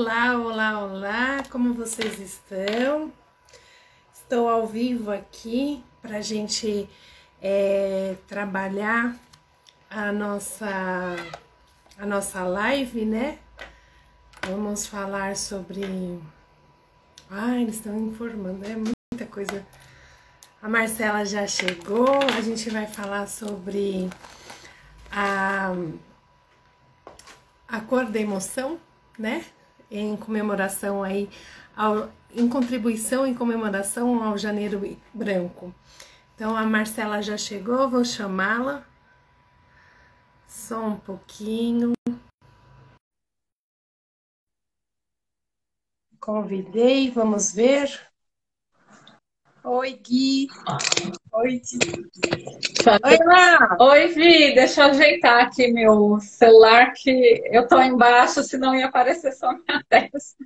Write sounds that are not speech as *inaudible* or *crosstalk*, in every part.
Olá, olá, olá, como vocês estão? Estou ao vivo aqui para a gente é, trabalhar a nossa, a nossa live, né? Vamos falar sobre. Ah, eles estão informando, é muita coisa. A Marcela já chegou, a gente vai falar sobre a, a cor da emoção, né? Em comemoração aí, ao, em contribuição em comemoração ao Janeiro Branco. Então a Marcela já chegou, vou chamá-la. Só um pouquinho. Convidei, vamos ver. Oi, Gui. Oi, Oi, lá. Oi, Vi. Deixa eu ajeitar aqui meu celular, que eu tô embaixo, senão ia aparecer só minha *laughs* testa.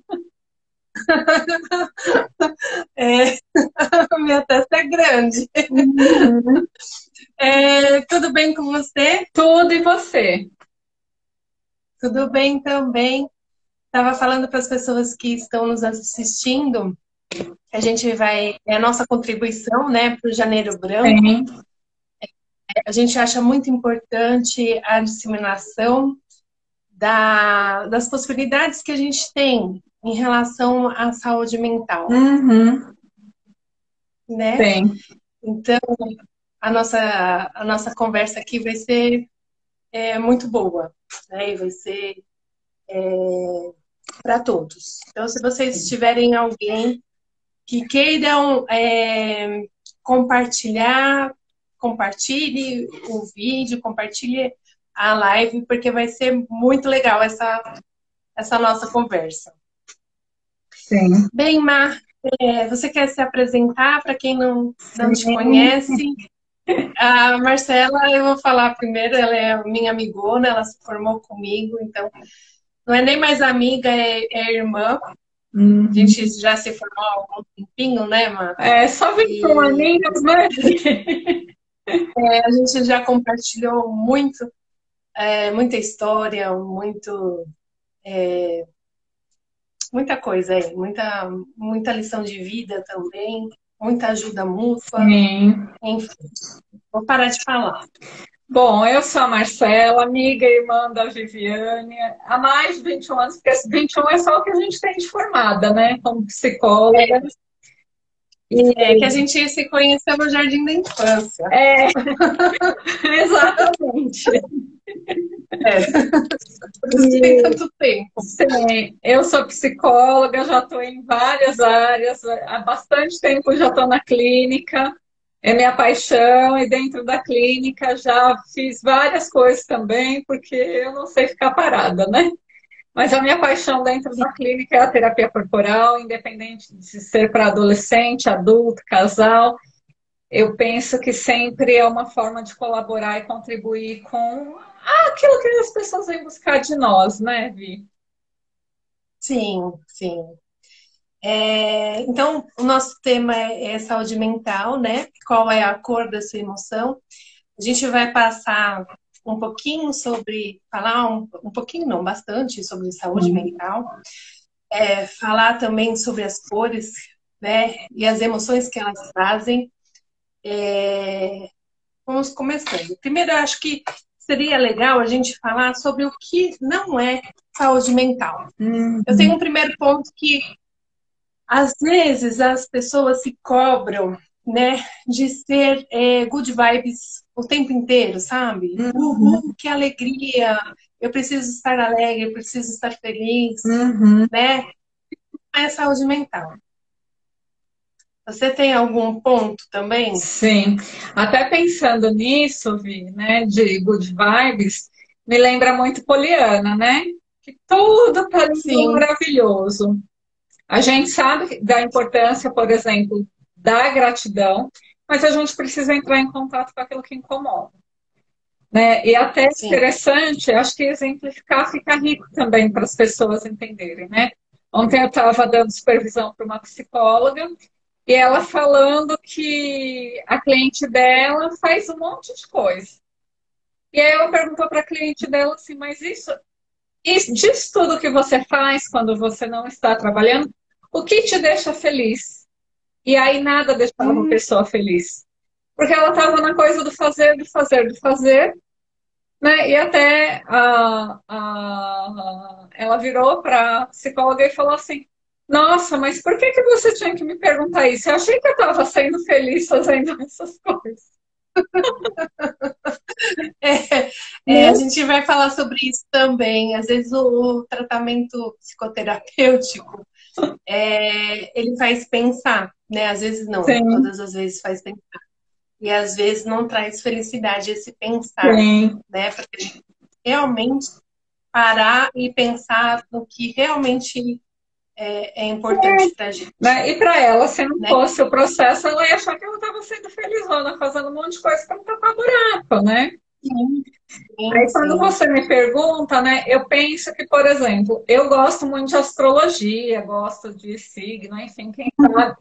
é, *laughs* minha testa é grande. Uhum. É, tudo bem com você? Tudo e você? Tudo bem também. Estava falando para as pessoas que estão nos assistindo a gente vai. É a nossa contribuição né, para o Janeiro Branco. Sim. A gente acha muito importante a disseminação da, das possibilidades que a gente tem em relação à saúde mental. Uhum. Né? Sim. Então, a nossa, a nossa conversa aqui vai ser é, muito boa, né? E vai ser é, para todos. Então, se vocês tiverem alguém que queiram é, compartilhar, compartilhe o vídeo, compartilhe a live, porque vai ser muito legal essa, essa nossa conversa. Sim. Bem, Mar, é, você quer se apresentar para quem não, não te conhece? A Marcela, eu vou falar primeiro, ela é minha amigona, ela se formou comigo, então não é nem mais amiga, é, é irmã. Uhum. A gente já se formou há algum tempinho, né, Mar? É, só 21 e... aninhos, né? *laughs* é, a gente já compartilhou muito, é, muita história, muito. É, muita coisa aí, muita, muita lição de vida também, muita ajuda mútua. Sim. Enfim, vou parar de falar. Bom, eu sou a Marcela, amiga e irmã da Viviane, há mais de 21 anos, porque 21 é só o que a gente tem de formada, né, como psicóloga. É. E... É que a gente se conheceu no Jardim da Infância. É, *laughs* exatamente. É. Tem tanto tempo. Sim, eu sou psicóloga, já estou em várias áreas, há bastante tempo já estou na clínica é minha paixão e dentro da clínica já fiz várias coisas também, porque eu não sei ficar parada, né? Mas a minha paixão dentro da clínica é a terapia corporal, independente de ser para adolescente, adulto, casal. Eu penso que sempre é uma forma de colaborar e contribuir com aquilo que as pessoas vêm buscar de nós, né, Vi? Sim, sim. É, então, o nosso tema é, é saúde mental, né? Qual é a cor da sua emoção? A gente vai passar um pouquinho sobre, falar um, um pouquinho, não, bastante sobre saúde uhum. mental, é, falar também sobre as cores, né? E as emoções que elas trazem. É, vamos começando. Primeiro, eu acho que seria legal a gente falar sobre o que não é saúde mental. Uhum. Eu tenho um primeiro ponto que às vezes as pessoas se cobram, né, de ser é, good vibes o tempo inteiro, sabe? Uhum. Uhul, que alegria! Eu preciso estar alegre, eu preciso estar feliz, uhum. né? É saúde mental. Você tem algum ponto também? Sim. Até pensando nisso, Vi, né, de good vibes, me lembra muito Poliana, né? Que tudo parecia maravilhoso. A gente sabe da importância, por exemplo, da gratidão, mas a gente precisa entrar em contato com aquilo que incomoda. Né? E até Sim. interessante, acho que exemplificar fica rico também para as pessoas entenderem. Né? Ontem eu estava dando supervisão para uma psicóloga e ela falando que a cliente dela faz um monte de coisa. E aí ela perguntou para a cliente dela assim, mas isso E diz tudo que você faz quando você não está trabalhando, o que te deixa feliz? E aí nada deixava uma hum. pessoa feliz. Porque ela estava na coisa do fazer, do fazer, do fazer, né? E até a, a, ela virou para a psicóloga e falou assim: Nossa, mas por que, que você tinha que me perguntar isso? Eu achei que eu estava sendo feliz fazendo *laughs* essas coisas. *laughs* É, é, a gente vai falar sobre isso também. Às vezes o, o tratamento psicoterapêutico é, ele faz pensar, né? Às vezes não, Sim. todas as vezes faz pensar. E às vezes não traz felicidade esse pensar, Sim. né? Porque realmente parar e pensar no que realmente é, é importante é. pra gente. Né? E para ela, se não né? fosse o processo, ela ia achar que ela estava sendo felizona, fazendo um monte de coisa para não tapar buraco, né? Sim. Sim, Aí quando você me pergunta, né, eu penso que, por exemplo, eu gosto muito de astrologia, gosto de signo, enfim, quem,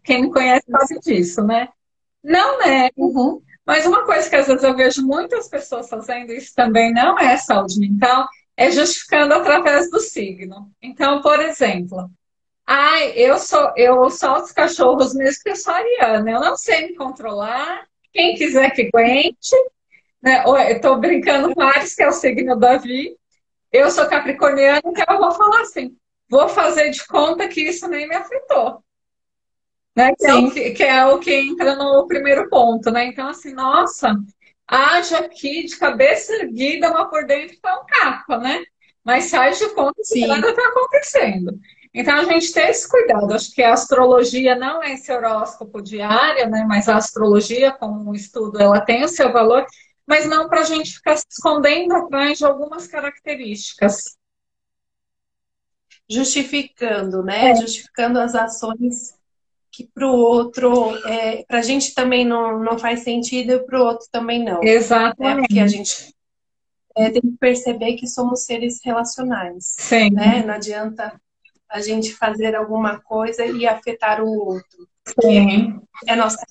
quem me conhece sabe disso, né? Não é. Uhum. Mas uma coisa que às vezes eu vejo muitas pessoas fazendo, isso também não é saúde mental, é justificando através do signo. Então, por exemplo, ai, eu sou eu solto os cachorros mesmo que eu sou ariana, eu não sei me controlar, quem quiser que aguente, né? Estou brincando com Ares, que é o signo da Vi. Eu sou capricorniana, então eu vou falar assim: vou fazer de conta que isso nem me afetou. Né? Que, é o que, que, é o que entra no primeiro ponto, né? Então, assim, nossa, haja aqui de cabeça erguida, mas por dentro está um capa, né? Mas age de conta que nada está acontecendo. Então, a gente tem esse cuidado. Acho que a astrologia não é esse horóscopo diário, né? Mas a astrologia, como um estudo, ela tem o seu valor mas não para a gente ficar se escondendo atrás de algumas características. Justificando, né? É. Justificando as ações que para o outro, é, para a gente também não, não faz sentido e para o outro também não. Exatamente. Né? Porque a gente é, tem que perceber que somos seres relacionais. Sim. Né? Não adianta a gente fazer alguma coisa e afetar o outro. Sim. É nossa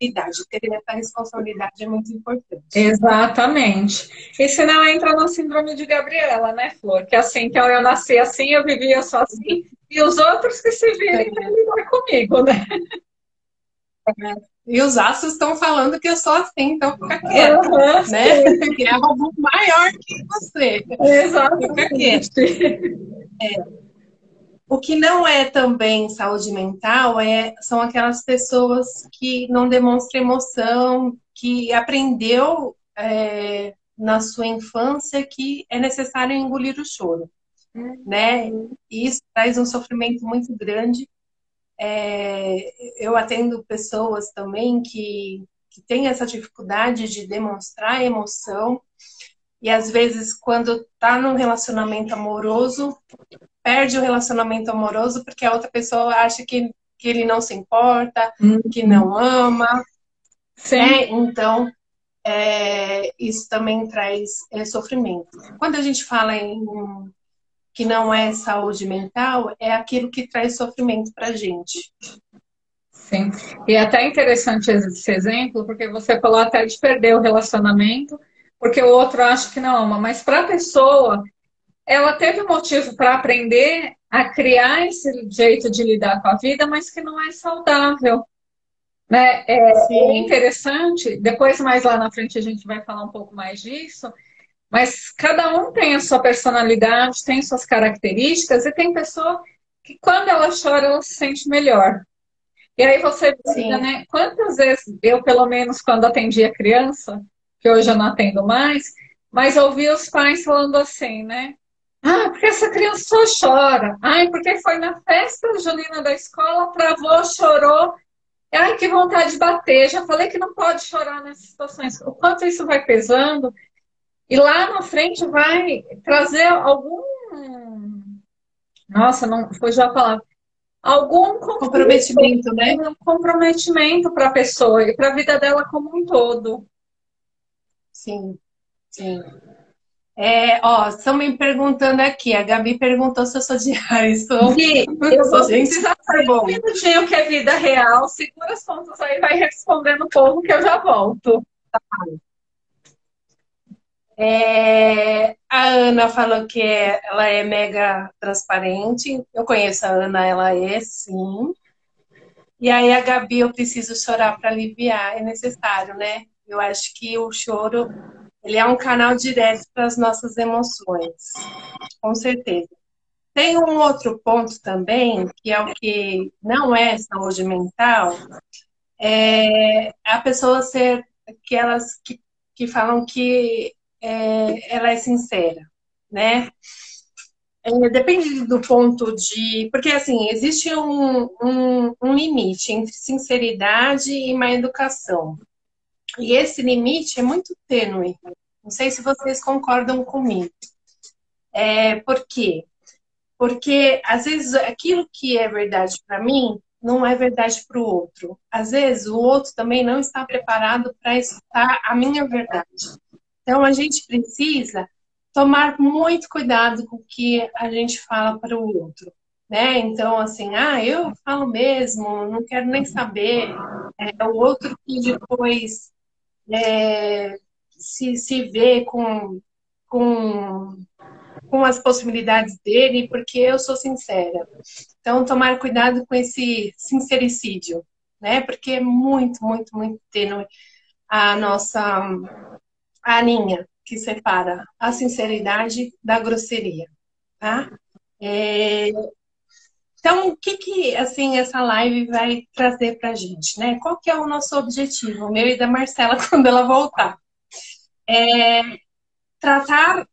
responsabilidade. Ter essa responsabilidade é muito importante. Exatamente. E se não entra no síndrome de Gabriela, né, Flor? Que assim, que eu nasci assim, eu vivia só assim, e os outros que se virem é. lidar comigo, né? É. E os astros estão falando que eu sou assim, então fica quieto, uhum, né? *laughs* Que é algo maior que você. Exatamente. Fica quieto. É. O que não é também saúde mental é, são aquelas pessoas que não demonstram emoção, que aprendeu é, na sua infância que é necessário engolir o choro, uhum. né? E isso traz um sofrimento muito grande. É, eu atendo pessoas também que, que têm essa dificuldade de demonstrar emoção e às vezes quando está num relacionamento amoroso perde o relacionamento amoroso porque a outra pessoa acha que, que ele não se importa, uhum. que não ama. Sim. Né? Então, é, isso também traz é, sofrimento. Quando a gente fala em que não é saúde mental, é aquilo que traz sofrimento para a gente. Sim. E é até interessante esse exemplo, porque você falou até de perder o relacionamento, porque o outro acha que não ama, mas para a pessoa ela teve motivo para aprender a criar esse jeito de lidar com a vida, mas que não é saudável. Né? É, é, interessante, depois mais lá na frente a gente vai falar um pouco mais disso, mas cada um tem a sua personalidade, tem suas características, e tem pessoa que quando ela chora, ela se sente melhor. E aí você vê, né? Quantas vezes eu, pelo menos, quando atendia criança, que hoje eu não atendo mais, mas ouvi os pais falando assim, né? Ah, porque essa criança só chora. Ai, porque foi na festa junina da escola, travou, chorou. Ai, que vontade de bater. Já falei que não pode chorar nessas situações. O quanto isso vai pesando. E lá na frente vai trazer algum. Nossa, não foi já a palavra. Algum comprometimento, né? Um comprometimento para a pessoa e para a vida dela como um todo. Sim, sim. É, ó, estão me perguntando aqui. A Gabi perguntou se eu sou de Sou... Gui, eu vou precisar saber um minutinho que é vida real. Segura as pontas aí, vai respondendo o povo que eu já volto. É, a Ana falou que é, ela é mega transparente. Eu conheço a Ana, ela é sim. E aí a Gabi, eu preciso chorar para aliviar, é necessário, né? Eu acho que o choro ele é um canal direto para as nossas emoções, com certeza. Tem um outro ponto também, que é o que não é saúde mental, é a pessoa ser aquelas que, que falam que é, ela é sincera, né? É, depende do ponto de. Porque, assim, existe um, um, um, limite entre sinceridade e má educação. E esse limite é muito tênue. Não sei se vocês concordam comigo. É, por quê? Porque, às vezes, aquilo que é verdade para mim não é verdade para o outro. Às vezes, o outro também não está preparado para escutar a minha verdade. Então, a gente precisa tomar muito cuidado com o que a gente fala para o outro. Né? Então, assim, ah, eu falo mesmo, não quero nem saber. É o outro que depois é, se, se vê com, com, com as possibilidades dele, porque eu sou sincera. Então, tomar cuidado com esse sincericídio, né? Porque é muito, muito, muito tênue a nossa a linha que separa a sinceridade da grosseria, tá? É... Então, o que que, assim, essa live vai trazer pra gente, né? Qual que é o nosso objetivo, o meu e da Marcela, *laughs* quando ela voltar? É tratar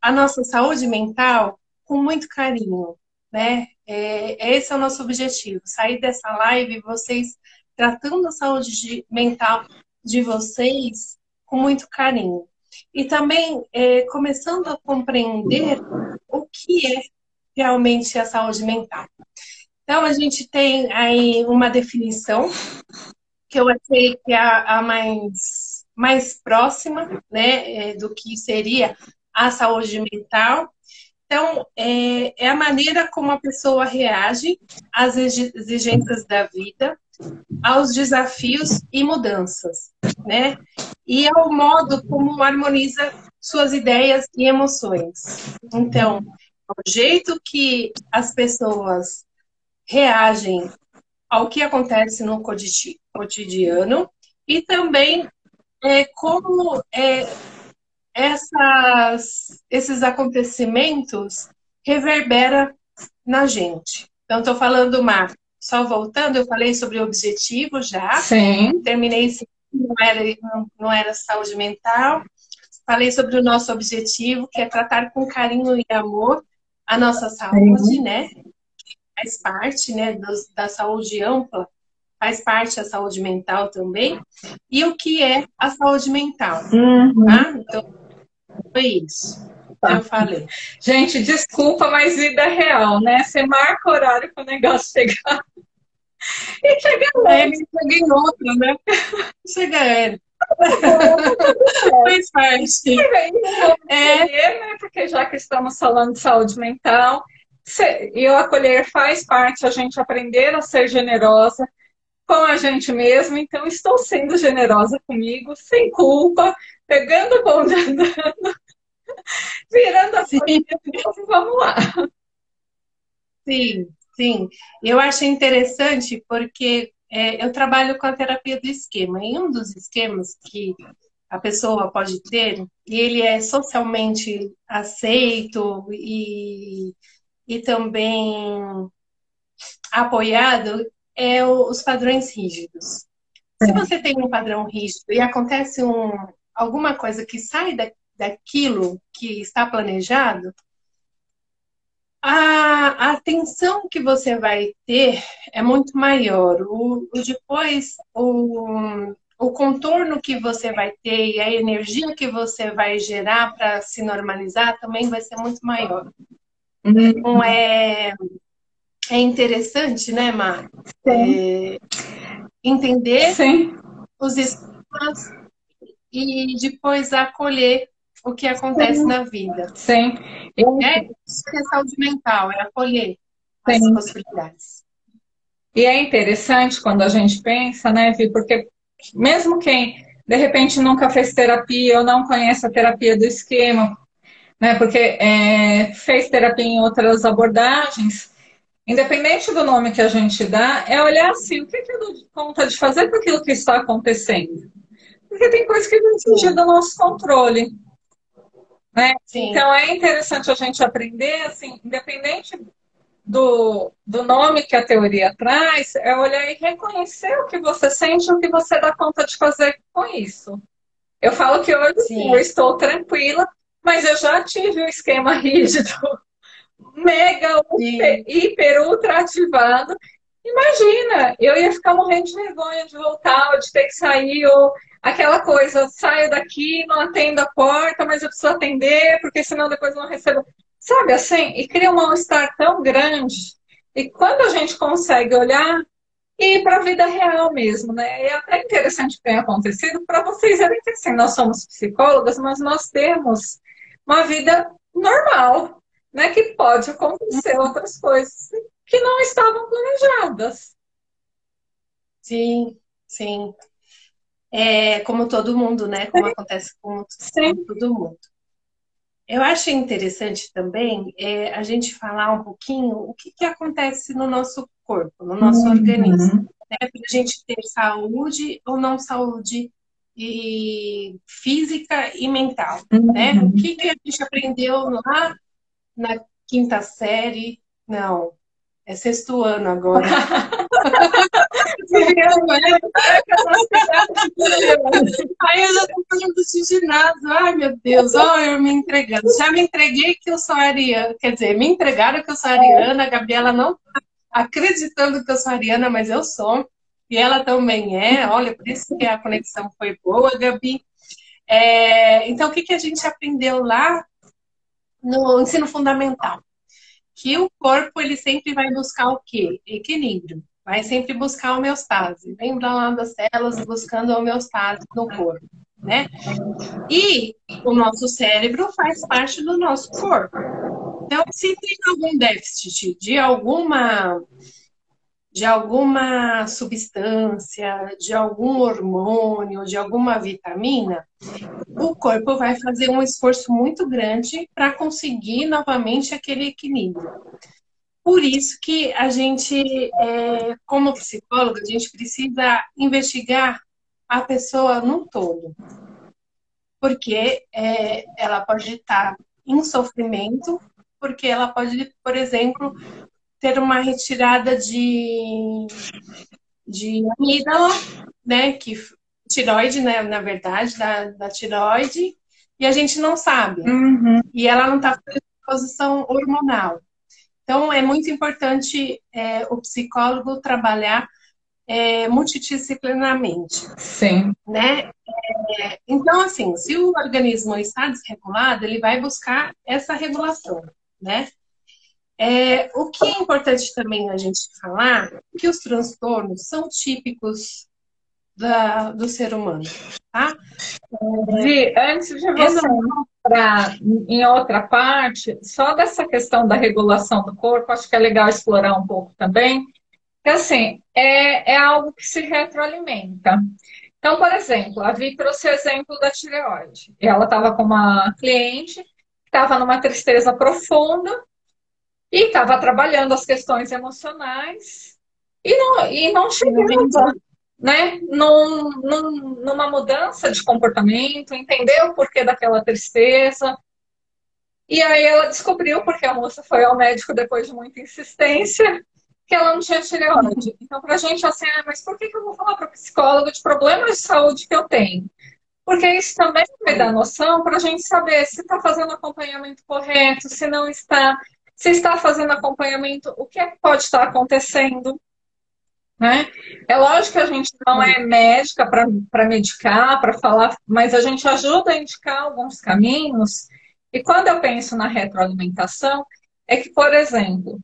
a nossa saúde mental com muito carinho, né? É, esse é o nosso objetivo, sair dessa live, vocês tratando a saúde mental de vocês com muito carinho e também é, começando a compreender o que é realmente a saúde mental. Então, a gente tem aí uma definição que eu achei que é a, mais, mais próxima né, é, do que seria a saúde mental. Então, é, é a maneira como a pessoa reage às exigências da vida, aos desafios e mudanças, né? E é o modo como harmoniza suas ideias e emoções. Então, o jeito que as pessoas reagem ao que acontece no cotidiano e também é, como é, essas, esses acontecimentos reverbera na gente. Então, estou falando, Mar, só voltando, eu falei sobre objetivo já. Sim. Terminei não era, não era saúde mental. Falei sobre o nosso objetivo, que é tratar com carinho e amor a nossa saúde, Sim. né? Faz parte, né, dos, da saúde ampla, faz parte a saúde mental também. E o que é a saúde mental? Uhum. Tá? Então, foi isso. Tá. Eu falei. Gente, desculpa, mas vida é real, né? Você marca horário para o negócio chegar. *laughs* E chega ele, chega em outro, né? *laughs* Chega ele. Faz parte. É. Né? Porque já que estamos falando de saúde mental, e o acolher faz parte a gente aprender a ser generosa com a gente mesmo. Então, estou sendo generosa comigo, sem culpa, pegando o bonde andando *laughs* virando a Sim. vamos lá. Sim, sim. Eu achei interessante porque é, eu trabalho com a terapia do esquema. E um dos esquemas que a pessoa pode ter, e ele é socialmente aceito e, e também apoiado, é os padrões rígidos. Se você tem um padrão rígido e acontece um, alguma coisa que sai da, daquilo que está planejado, a, atenção que você vai ter é muito maior. O, o depois, o, o contorno que você vai ter e a energia que você vai gerar para se normalizar também vai ser muito maior. Então é, é interessante, né, Mar? É, entender Sim. os esquemas e depois acolher o que acontece Sim. na vida. Sim. É, isso é saúde mental, é acolher Sim. as possibilidades. E é interessante quando a gente pensa, né, Vi, porque mesmo quem de repente nunca fez terapia ou não conhece a terapia do esquema, né? Porque é, fez terapia em outras abordagens. Independente do nome que a gente dá, é olhar assim, o que, que eu dou conta de fazer com aquilo que está acontecendo? Porque tem coisas que vão fugir do nosso controle. Né? Então é interessante a gente aprender, assim, independente do, do nome que a teoria traz, é olhar e reconhecer o que você sente, o que você dá conta de fazer com isso. Eu falo que hoje Sim. eu estou tranquila, mas eu já tive um esquema *laughs* rígido, mega, hiper, hiper, ultra ativado. Imagina, eu ia ficar morrendo de vergonha de voltar, ou de ter que sair, ou aquela coisa, saio daqui, não atendo a porta, mas eu preciso atender, porque senão depois não recebo. Sabe assim? E cria um mal-estar tão grande. E quando a gente consegue olhar e para a vida real mesmo, né? É até interessante o que tem acontecido para vocês verem que assim, nós somos psicólogas, mas nós temos uma vida normal, né? Que pode acontecer outras coisas que não estavam planejadas. Sim, sim. É como todo mundo, né? Como sim. acontece com, com todo mundo. Eu acho interessante também é, a gente falar um pouquinho o que, que acontece no nosso corpo, no nosso uhum. organismo, né? Para a gente ter saúde ou não saúde e física e mental, uhum. né? O que, que a gente aprendeu lá na quinta série? Não, é sexto ano agora. *laughs* Aí eu já tô falando de ginásio. Ai, meu Deus, ó, eu me entregando. Já me entreguei que eu sou ariana. Quer dizer, me entregaram que eu sou ariana. A Gabriela não tá acreditando que eu sou ariana, mas eu sou. E ela também é. Olha, por isso que a conexão foi boa, Gabi. É, então, o que, que a gente aprendeu lá no ensino fundamental? Que o corpo ele sempre vai buscar o quê? Equilíbrio vai sempre buscar a homeostase. Lembra lá das células buscando a homeostase no corpo, né? E o nosso cérebro faz parte do nosso corpo. Então, se tem algum déficit de alguma de alguma substância, de algum hormônio, de alguma vitamina, o corpo vai fazer um esforço muito grande para conseguir novamente aquele equilíbrio. Por isso que a gente, é, como psicóloga, a gente precisa investigar a pessoa no todo. Porque é, ela pode estar em sofrimento, porque ela pode, por exemplo, ter uma retirada de, de amígdala, né? Que, tiroide, né, na verdade, da, da tiroide, e a gente não sabe. Uhum. E ela não está em posição hormonal. Então, é muito importante é, o psicólogo trabalhar é, multidisciplinarmente. Sim. Né? É, então, assim, se o organismo está desregulado, ele vai buscar essa regulação, né? É, o que é importante também a gente falar é que os transtornos são típicos da, do ser humano, tá? Vi, antes de você entrar em outra parte, só dessa questão da regulação do corpo, acho que é legal explorar um pouco também, que assim, é, é algo que se retroalimenta. Então, por exemplo, a Vi trouxe o exemplo da tireoide. Ela estava com uma cliente que estava numa tristeza profunda e estava trabalhando as questões emocionais e não, e não chegava né, num, num, numa mudança de comportamento, entender o porquê daquela tristeza. E aí ela descobriu, porque a moça foi ao médico depois de muita insistência, que ela não tinha tireoide. Então, para a gente, assim, ah, mas por que, que eu vou falar para o psicólogo de problemas de saúde que eu tenho? Porque isso também vai dar noção para a gente saber se está fazendo acompanhamento correto, se não está, se está fazendo acompanhamento, o que é que pode estar acontecendo. Né? É lógico que a gente não é médica para medicar, para falar, mas a gente ajuda a indicar alguns caminhos. E quando eu penso na retroalimentação, é que, por exemplo,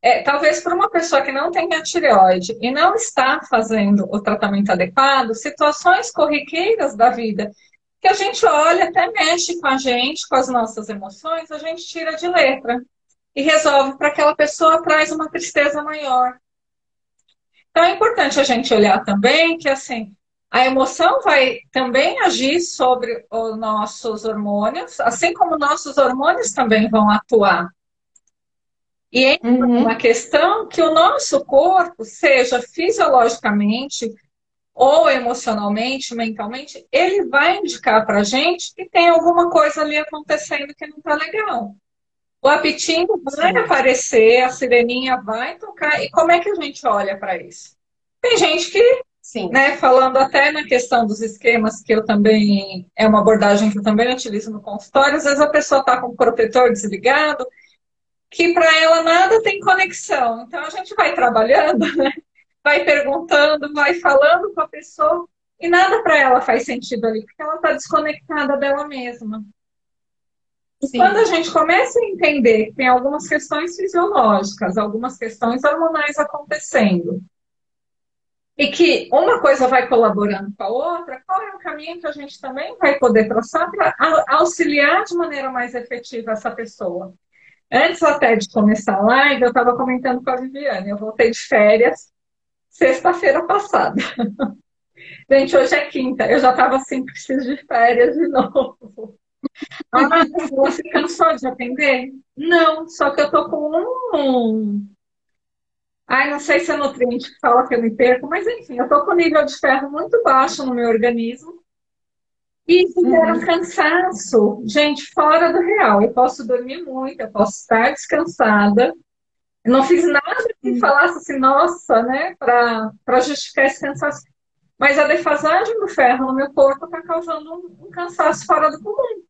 é, talvez para uma pessoa que não tem a tireoide e não está fazendo o tratamento adequado, situações corriqueiras da vida que a gente olha, até mexe com a gente, com as nossas emoções, a gente tira de letra e resolve para aquela pessoa traz uma tristeza maior. Então é importante a gente olhar também que assim, A emoção vai também agir sobre os nossos hormônios, assim como nossos hormônios também vão atuar. E é uhum. uma questão que o nosso corpo, seja fisiologicamente ou emocionalmente, mentalmente, ele vai indicar para a gente que tem alguma coisa ali acontecendo que não está legal. O apitinho vai Sim. aparecer, a sireninha vai tocar. E como é que a gente olha para isso? Tem gente que, Sim. Né, falando até na questão dos esquemas, que eu também, é uma abordagem que eu também utilizo no consultório, às vezes a pessoa está com o protetor desligado, que para ela nada tem conexão. Então a gente vai trabalhando, *laughs* né? vai perguntando, vai falando com a pessoa e nada para ela faz sentido ali, porque ela está desconectada dela mesma. E quando a gente começa a entender que tem algumas questões fisiológicas, algumas questões hormonais acontecendo, e que uma coisa vai colaborando com a outra, qual é o caminho que a gente também vai poder traçar para auxiliar de maneira mais efetiva essa pessoa? Antes até de começar a live, eu estava comentando com a Viviane, eu voltei de férias sexta-feira passada. *laughs* Gente, hoje é quinta, eu já estava assim, preciso de férias de *laughs* novo. Ah, você cansou de atender? Não, só que eu tô com um. Ai, não sei se é nutriente que fala que eu me perco, mas enfim, eu tô com nível de ferro muito baixo no meu organismo. E gera uhum. cansaço, gente, fora do real. Eu posso dormir muito, eu posso estar descansada, eu não fiz nada que hum. falasse assim, nossa, né, para justificar esse cansaço. Mas a defasagem do ferro no meu corpo está causando um, um, cansaço fora do comum.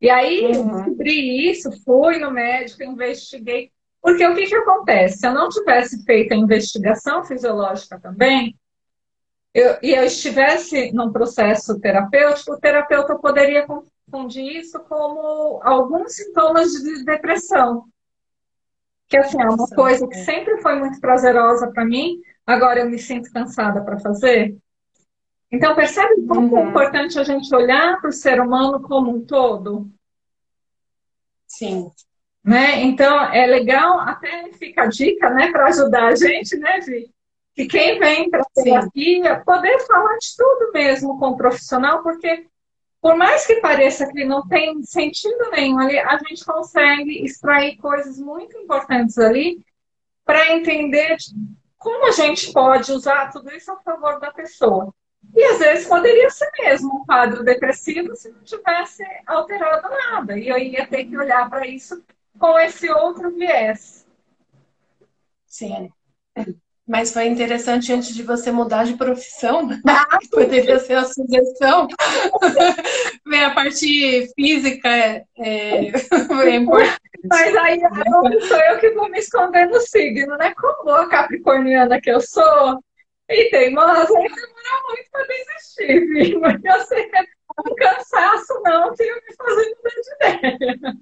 E aí, uhum. descobri isso, fui no médico, investiguei. Porque o que, que acontece? Se eu não tivesse feito a investigação fisiológica também, eu, e eu estivesse num processo terapêutico, o terapeuta poderia confundir isso como alguns sintomas de depressão que assim, é uma coisa que sempre foi muito prazerosa para mim, agora eu me sinto cansada para fazer. Então, percebe como uhum. é importante a gente olhar para o ser humano como um todo? Sim. Né? Então, é legal, até fica a dica, né, para ajudar a gente, né, Vi? Que quem vem para a terapia poder falar de tudo mesmo com o profissional, porque por mais que pareça que não tem sentido nenhum ali, a gente consegue extrair coisas muito importantes ali para entender como a gente pode usar tudo isso a favor da pessoa. E às vezes poderia ser mesmo um quadro depressivo se não tivesse alterado nada. E eu ia ter que olhar para isso com esse outro viés. Sim. Mas foi interessante antes de você mudar de profissão, ah, *laughs* poderia ser a sugestão. *laughs* Ver a parte física é, é, *laughs* é importante. Mas aí não sou eu que vou me esconder no signo, né? Como boa capricorniana que eu sou, e teimosa, aí demora desistir, viu? Mas eu sei que é um cansaço, não, que eu me fazer mudar de ideia.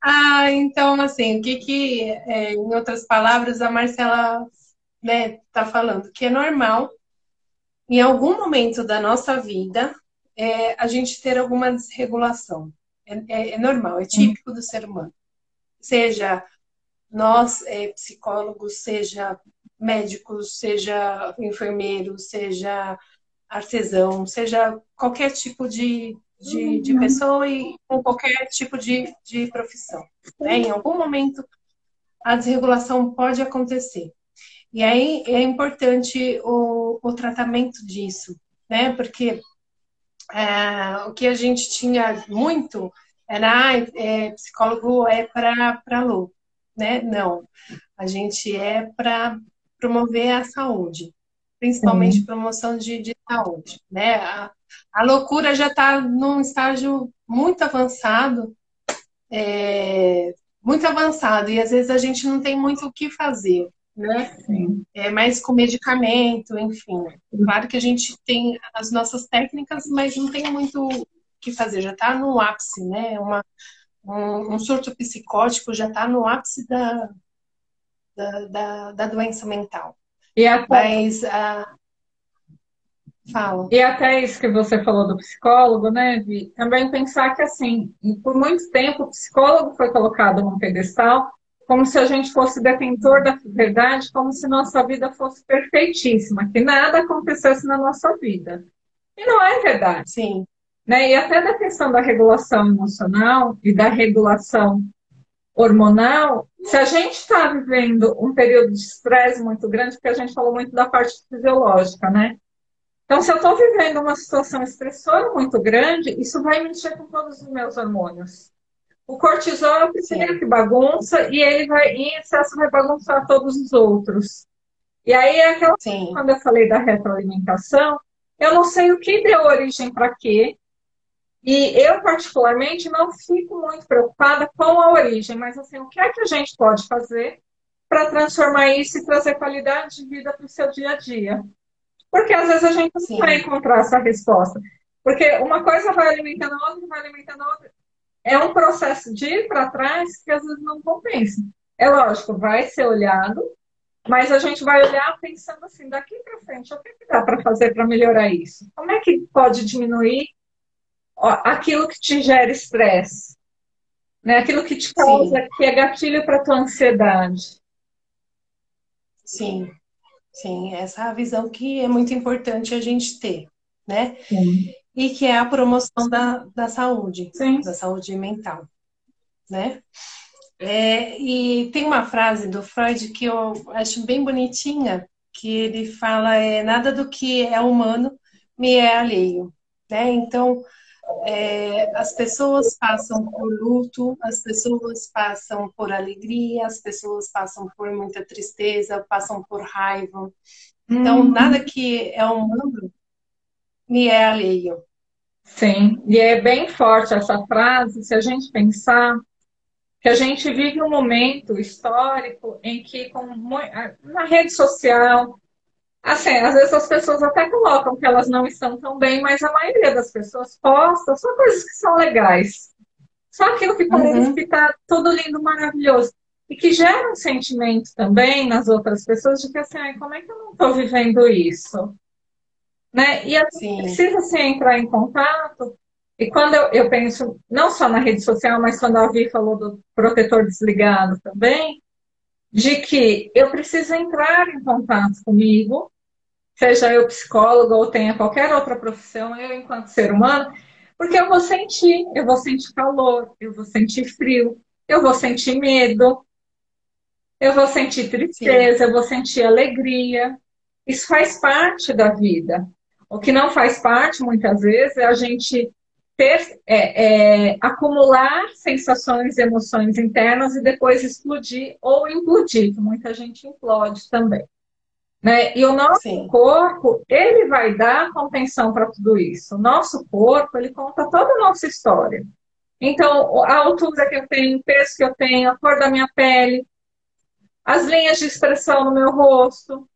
Ah, então, assim, o que que, é, em outras palavras, a Marcela né, tá falando? Que é normal, em algum momento da nossa vida, é, a gente ter alguma desregulação. É, é, é normal, é típico do ser humano. Seja nós, é, psicólogos, seja médicos, seja enfermeiros, seja artesão, seja qualquer tipo de, de, de uhum. pessoa e com qualquer tipo de, de profissão. Né? Em algum momento, a desregulação pode acontecer. E aí é importante o, o tratamento disso, né? Porque é, o que a gente tinha muito era ah, é, psicólogo é para louco, né? Não, a gente é para promover a saúde, principalmente uhum. promoção de, de saúde, né? A, a loucura já está num estágio muito avançado, é, muito avançado, e às vezes a gente não tem muito o que fazer, né? Sim. É mais com medicamento, enfim. Claro que a gente tem as nossas técnicas, mas não tem muito o que fazer, já está no ápice, né? Uma, um, um surto psicótico já está no ápice da, da, da, da, doença mental. E a... Mas a, Fala. E até isso que você falou do psicólogo, né, Vi? Também pensar que, assim, por muito tempo o psicólogo foi colocado num pedestal como se a gente fosse detentor da verdade, como se nossa vida fosse perfeitíssima, que nada acontecesse na nossa vida. E não é verdade. Sim. Né? E até da questão da regulação emocional e da regulação hormonal, se a gente está vivendo um período de estresse muito grande, porque a gente falou muito da parte fisiológica, né? Então, se eu estou vivendo uma situação estressora muito grande, isso vai mexer com todos os meus hormônios. O cortisol é o primeiro que bagunça e ele vai, em excesso, vai bagunçar todos os outros. E aí, é aquela Sim. quando eu falei da retroalimentação, eu não sei o que deu origem para quê, e eu, particularmente, não fico muito preocupada com a origem, mas assim, o que é que a gente pode fazer para transformar isso e trazer qualidade de vida para o seu dia a dia? Porque às vezes a gente não Sim. vai encontrar essa resposta. Porque uma coisa vai alimentando a outra, vai alimentando a outra. É um processo de ir para trás que às vezes não compensa. É lógico, vai ser olhado, mas a gente vai olhar pensando assim, daqui para frente, o que, que dá para fazer para melhorar isso? Como é que pode diminuir aquilo que te gera estresse, né? aquilo que te causa, sim. que é gatilho para tua ansiedade. Sim, sim, essa é a visão que é muito importante a gente ter, né? Sim. E que é a promoção da, da saúde, sim. da saúde mental, né? É, e tem uma frase do Freud que eu acho bem bonitinha, que ele fala é nada do que é humano me é alheio, né? Então, é, as pessoas passam por luto, as pessoas passam por alegria, as pessoas passam por muita tristeza, passam por raiva. Então, uhum. nada que é humano me é alheio. Sim, e é bem forte essa frase, se a gente pensar que a gente vive um momento histórico em que, com, na rede social, Assim, às vezes as pessoas até colocam que elas não estão tão bem, mas a maioria das pessoas posta só coisas que são legais. Só aquilo que parece uhum. que está tudo lindo, maravilhoso. E que gera um sentimento também nas outras pessoas de que assim, como é que eu não estou vivendo isso? Né? E assim, precisa assim, entrar em contato. E quando eu, eu penso, não só na rede social, mas quando a Vi falou do protetor desligado também, de que eu preciso entrar em contato comigo, seja eu psicóloga ou tenha qualquer outra profissão, eu enquanto ser humano, porque eu vou sentir, eu vou sentir calor, eu vou sentir frio, eu vou sentir medo, eu vou sentir tristeza, Sim. eu vou sentir alegria. Isso faz parte da vida. O que não faz parte, muitas vezes, é a gente ter, é, é, acumular sensações, emoções internas e depois explodir ou implodir, que muita gente implode também. Né? E o nosso Sim. corpo, ele vai dar contenção para tudo isso. O nosso corpo, ele conta toda a nossa história. Então, a altura que eu tenho, o peso que eu tenho, a cor da minha pele, as linhas de expressão no meu rosto,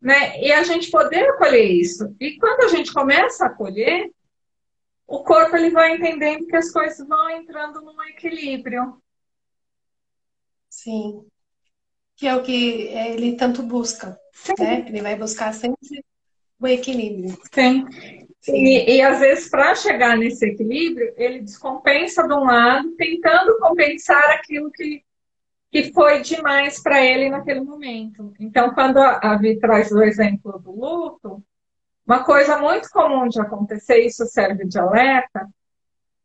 né? E a gente poder acolher isso. E quando a gente começa a acolher, o corpo ele vai entendendo que as coisas vão entrando num equilíbrio. Sim. Que é o que ele tanto busca. Sim. Né? Ele vai buscar sempre o equilíbrio. Sim. Sim. E, e às vezes, para chegar nesse equilíbrio, ele descompensa de um lado, tentando compensar aquilo que, que foi demais para ele naquele momento. Então, quando a, a Vi traz o exemplo do luto, uma coisa muito comum de acontecer, isso serve de alerta,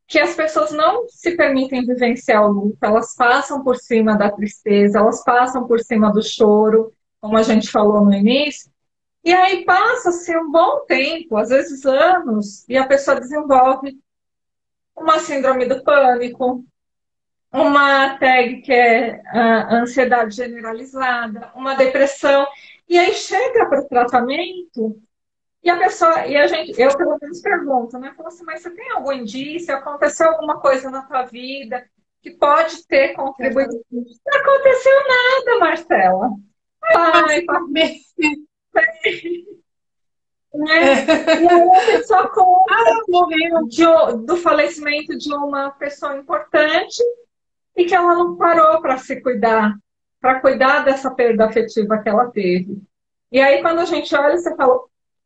que as pessoas não se permitem vivenciar o luto, elas passam por cima da tristeza, elas passam por cima do choro, como a gente falou no início, e aí passa-se um bom tempo, às vezes anos, e a pessoa desenvolve uma síndrome do pânico, uma tag que é a ansiedade generalizada, uma depressão, e aí chega para o tratamento e a pessoa, e a gente, eu pelo menos pergunto, né? Falo assim, mas você tem algum indício? Aconteceu alguma coisa na tua vida que pode ter contribuído? Não aconteceu nada, Marcela. Ai, *laughs* né? E aí a pessoa conta ah, de, do falecimento de uma pessoa importante e que ela não parou para se cuidar, para cuidar dessa perda afetiva que ela teve. E aí, quando a gente olha, você fala,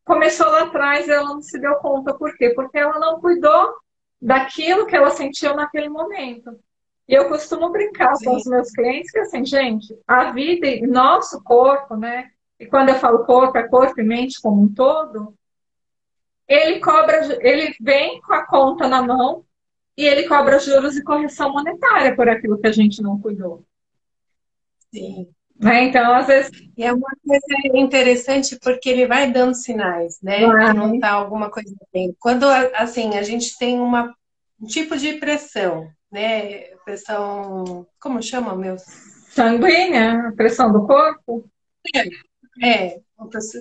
começou lá atrás e ela não se deu conta. Por quê? Porque ela não cuidou daquilo que ela sentiu naquele momento. E eu costumo brincar Sim. com os meus clientes que assim, gente, a vida e nosso corpo, né? E quando eu falo corpo, é corpo e mente como um todo, ele cobra, ele vem com a conta na mão e ele cobra juros e correção monetária por aquilo que a gente não cuidou. Sim. Né? Então, às vezes. E é uma coisa interessante porque ele vai dando sinais, né? Vai. Que não está alguma coisa bem. Quando, assim, a gente tem uma, um tipo de pressão, né? Pressão. Como chama, meu? Sanguínea? Pressão do corpo? É, é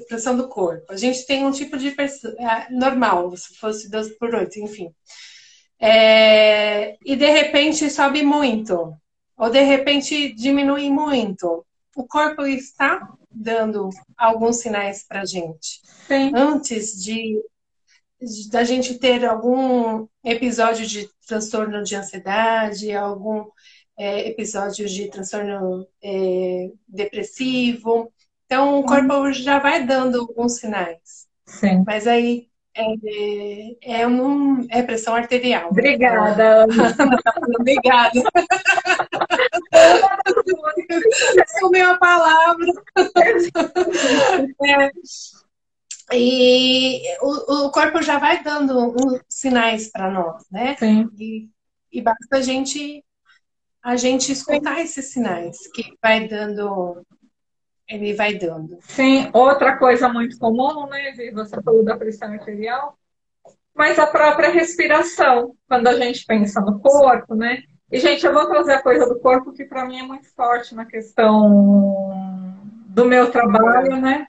pressão do corpo. A gente tem um tipo de pressão é, normal, se fosse 12 por 8, enfim. É, e de repente sobe muito, ou de repente diminui muito o corpo está dando alguns sinais para a gente. Sim. Antes de, da gente ter algum episódio de transtorno de ansiedade, algum é, episódio de transtorno é, depressivo. Então, o corpo uhum. já vai dando alguns sinais. Sim. Mas aí é, é, um, é pressão arterial. Obrigada. *laughs* Obrigada. *laughs* Sumiu a palavra. É. E o, o, corpo já vai dando uns sinais para nós, né? Sim. E, e basta a gente a gente escutar Sim. esses sinais que vai dando ele vai dando. Sim, outra coisa muito comum, né, você falou da pressão arterial, mas a própria respiração, quando a gente pensa no corpo, né? E, gente, eu vou trazer a coisa do corpo que para mim é muito forte na questão do meu trabalho, né?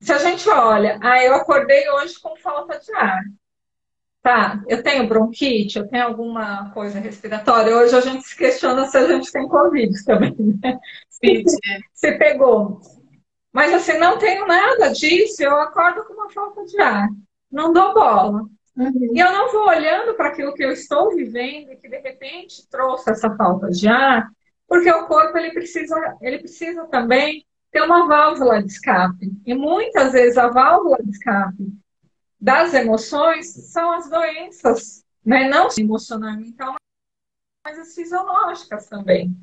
Se a gente olha, ah, eu acordei hoje com falta de ar. Tá, eu tenho bronquite, eu tenho alguma coisa respiratória. Hoje a gente se questiona se a gente tem Covid também, né? Se pegou. Mas assim, não tenho nada disso, eu acordo com uma falta de ar. Não dou bola. Uhum. E eu não vou olhando para aquilo que eu estou vivendo e que de repente trouxe essa falta de ar, porque o corpo ele precisa, ele precisa também ter uma válvula de escape. E muitas vezes a válvula de escape das emoções são as doenças, né? não emocionalmente, mas as fisiológicas também.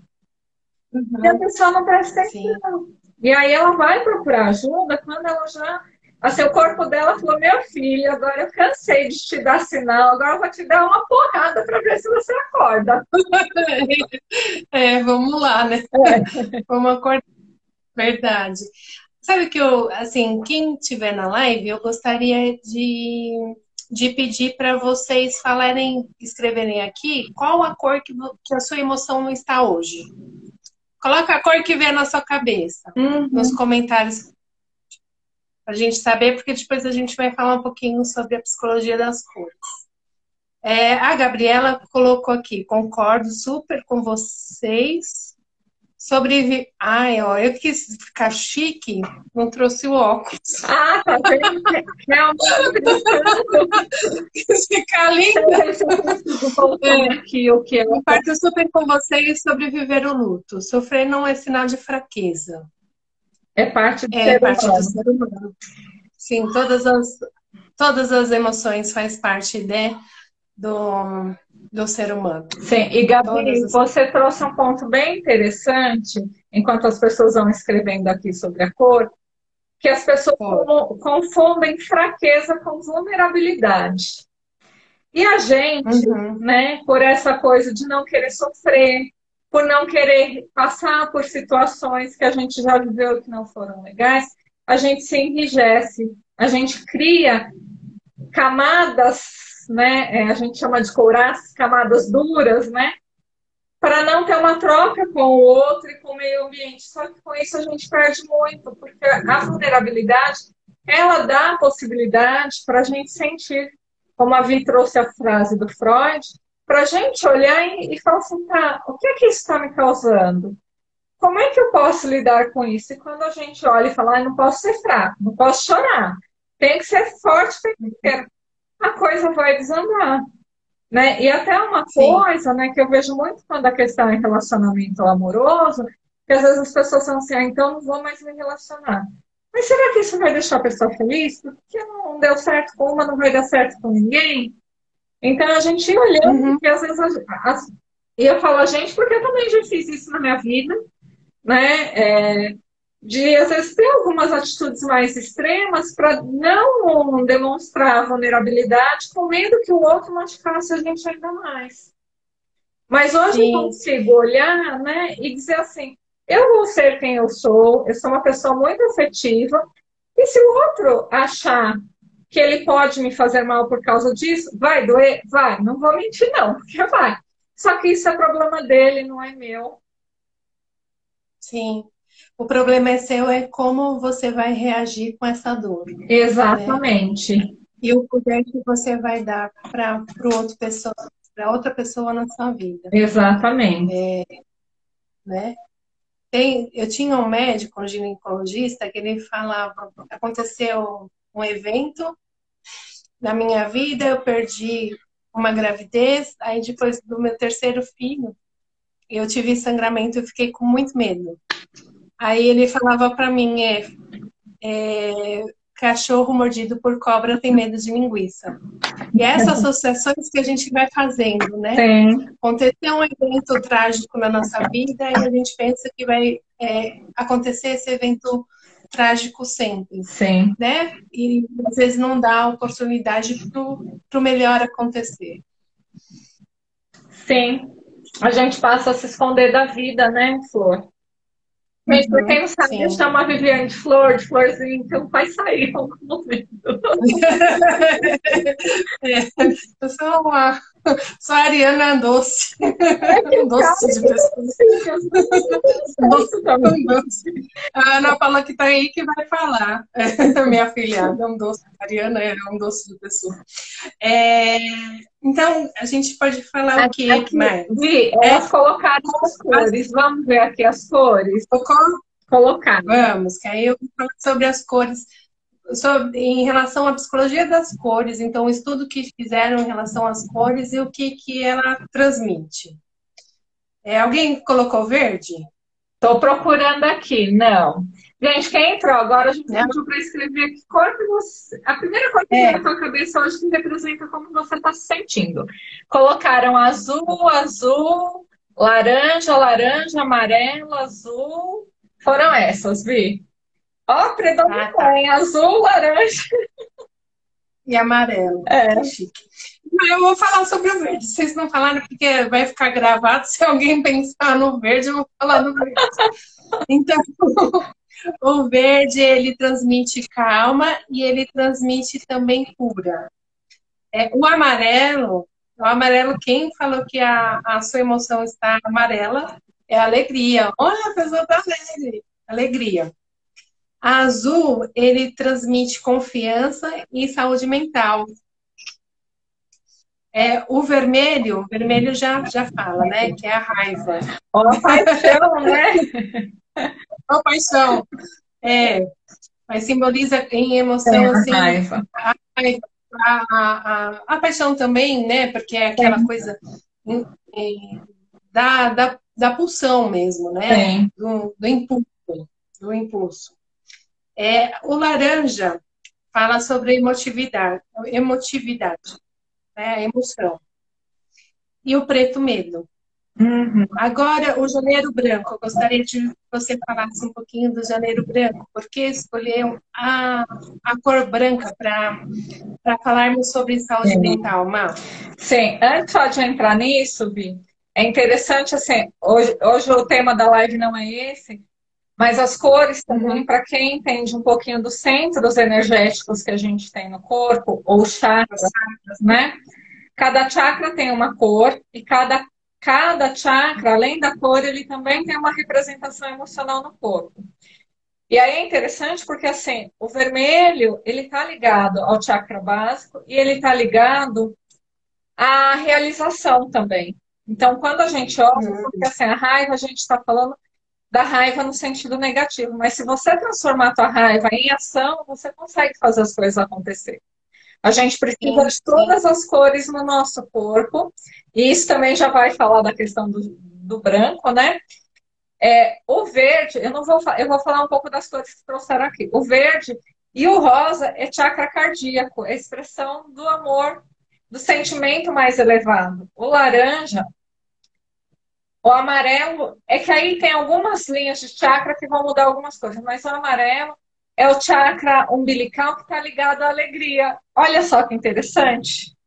Uhum. E a pessoa não presta atenção. E aí ela vai procurar ajuda quando ela já. Assim, o corpo dela falou: Meu filho, agora eu cansei de te dar sinal, agora eu vou te dar uma porrada para ver se você acorda. *laughs* É, vamos lá, né? É. *laughs* Vamos acordar. Verdade. Sabe que eu, assim, quem estiver na live, eu gostaria de, de pedir para vocês falarem, escreverem aqui qual a cor que, que a sua emoção não está hoje. Coloca a cor que vem na sua cabeça uhum. nos comentários a gente saber, porque depois a gente vai falar um pouquinho sobre a psicologia das cores. É, a Gabriela colocou aqui, concordo super com vocês Sobreviver. Ai, ó, eu quis ficar chique, não trouxe o óculos. *laughs* Ah, tá vendo? quis ficar linda. É. Aqui, o que. Comparto super com vocês sobreviver o luto. Sofrer não é sinal de fraqueza. É parte do, é ser, parte humano. do ser humano. Sim, todas as, todas as emoções faz parte de, do, do ser humano. Sim, e Gabi, as... você trouxe um ponto bem interessante, enquanto as pessoas vão escrevendo aqui sobre a cor, que as pessoas confundem fraqueza com vulnerabilidade. E a gente, uhum. né, por essa coisa de não querer sofrer, por não querer passar por situações que a gente já viveu que não foram legais, a gente se enrijece, a gente cria camadas né? É, a gente chama de couraças, camadas duras, né? Para não ter uma troca com o outro e com o meio ambiente. Só que com isso a gente perde muito, porque a vulnerabilidade ela dá a possibilidade para a gente sentir, como a Vi trouxe a frase do Freud, para a gente olhar e, e falar assim, tá, o que é que isso está me causando? Como é que eu posso lidar com isso? E quando a gente olha e fala, ah, não posso ser fraco, não posso chorar, tem que ser forte, tem que ter a coisa vai desandar. Né? E até uma Sim. coisa né, que eu vejo muito quando a questão é relacionamento amoroso, que às vezes as pessoas são assim, ah, então não vou mais me relacionar. Mas será que isso vai deixar a pessoa feliz? Porque não deu certo com uma, não vai dar certo com ninguém? Então a gente olhando, uhum. porque às vezes as, as, E eu falo a gente porque eu também já fiz isso na minha vida, né? É, de às vezes ter algumas atitudes mais extremas para não demonstrar vulnerabilidade com medo que o outro machucasse a gente ainda mais. Mas hoje Sim. eu consigo olhar né, e dizer assim, eu vou ser quem eu sou, eu sou uma pessoa muito afetiva, e se o outro achar que ele pode me fazer mal por causa disso, vai doer? Vai, não vou mentir não, porque vai. Só que isso é problema dele, não é meu. Sim. O problema é seu, é como você vai reagir com essa dor. Exatamente. Né? E o poder que você vai dar para outra pessoa, para outra pessoa na sua vida. Exatamente. É, né? Tem, eu tinha um médico, um ginecologista, que ele falava, aconteceu um evento na minha vida, eu perdi uma gravidez, aí depois do meu terceiro filho, eu tive sangramento e fiquei com muito medo. Aí ele falava para mim, é, é, cachorro mordido por cobra tem medo de linguiça. E essas *laughs* associações que a gente vai fazendo, né? Sim. Acontecer um evento trágico na nossa vida e a gente pensa que vai é, acontecer esse evento trágico sempre. Sim. Né? E às vezes não dá oportunidade para o melhor acontecer. Sim. A gente passa a se esconder da vida, né, Flor? Gente, pra quem não sabe, eu chamo a Viviane de flor, de florzinha, então vai sair em algum momento. *laughs* é, eu sou uma. *laughs* Sou a Ariana Doce. É *laughs* um doce de pessoa. *laughs* um doce. A Ana falou que tá aí que vai falar. Minha filha, é um doce. A Ariana é um doce de pessoa. É, então, a gente pode falar aqui, o que mais? Vi, elas é, colocaram as cores. Vamos ver aqui as cores. Colocar. Vamos, que aí eu vou falar sobre as cores sobre, em relação à psicologia das cores, então o estudo que fizeram em relação às cores e o que, que ela transmite. É, alguém colocou verde? Estou procurando aqui, não. Gente, quem entrou agora, a gente pediu para escrever que cor que você. A primeira cor que é. na tua cabeça hoje que representa como você está se sentindo. Colocaram azul, azul, laranja, laranja, amarelo, azul. Foram essas, Vi? Ó, predomina ah, tá. em azul, laranja. E amarelo. É. Chique. Eu vou falar sobre o verde. Vocês não falaram porque vai ficar gravado. *laughs* Se alguém pensar no verde, eu vou falar no verde. Então, *laughs* o verde ele transmite calma e ele transmite também cura. É, o amarelo, o amarelo, quem falou que a, a sua emoção está amarela é alegria. Olha, a pessoa está alegre. Alegria. A azul, ele transmite confiança e saúde mental. É, o vermelho, o vermelho já, já fala, né? Que é a raiva. Ó, a paixão, né? *laughs* Ó, paixão. É, mas simboliza em emoção, é, assim, a raiva. A, a, a, a, paixão também, né? Porque é aquela Sim. coisa da, da, da pulsão mesmo, né? Do, do impulso. Do impulso. É, o laranja fala sobre emotividade, emotividade, né, emoção. E o preto, medo. Uhum. Agora, o janeiro branco. Eu gostaria de que você falasse um pouquinho do janeiro branco. Por que escolheu a, a cor branca para falarmos sobre saúde Sim. mental, Má? Sim, antes de entrar nisso, Vi, é interessante, assim, hoje, hoje o tema da live não é esse, mas as cores também, para quem entende um pouquinho dos centros energéticos que a gente tem no corpo, ou chakras, né? Cada chakra tem uma cor e cada, cada chakra, além da cor, ele também tem uma representação emocional no corpo. E aí é interessante porque, assim, o vermelho, ele está ligado ao chakra básico e ele está ligado à realização também. Então, quando a gente olha, uhum. porque assim, a raiva, a gente está falando da raiva no sentido negativo. Mas se você transformar a tua raiva em ação, você consegue fazer as coisas acontecer. A gente precisa sim, de todas sim. as cores no nosso corpo. E isso também já vai falar da questão do, do branco, né? É, o verde, eu não vou eu vou falar um pouco das cores que trouxeram aqui. O verde e o rosa é chakra cardíaco, é expressão do amor, do sentimento mais elevado. O laranja O amarelo é que aí tem algumas linhas de chakra que vão mudar algumas coisas, mas o amarelo é o chakra umbilical que está ligado à alegria. Olha só que interessante,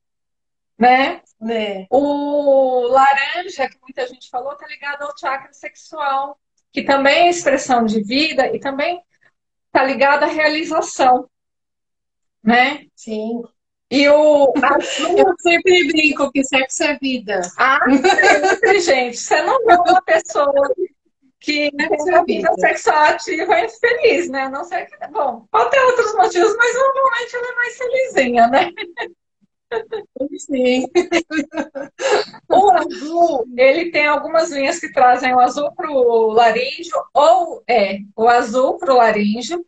né? É. O laranja, que muita gente falou, está ligado ao chakra sexual, que também é expressão de vida e também está ligado à realização, né? Sim. E o *laughs* Eu sempre brinco que sexo é vida. Ah, sempre, gente. Você não é uma pessoa que tem uma vida sexual ativa e feliz, né? Não sei que. Bom, pode ter outros motivos, mas normalmente ela é mais felizinha, né? Sim. *laughs* O azul, ele tem algumas linhas que trazem o azul para o laríngeo, ou é, o azul para o laríngeo,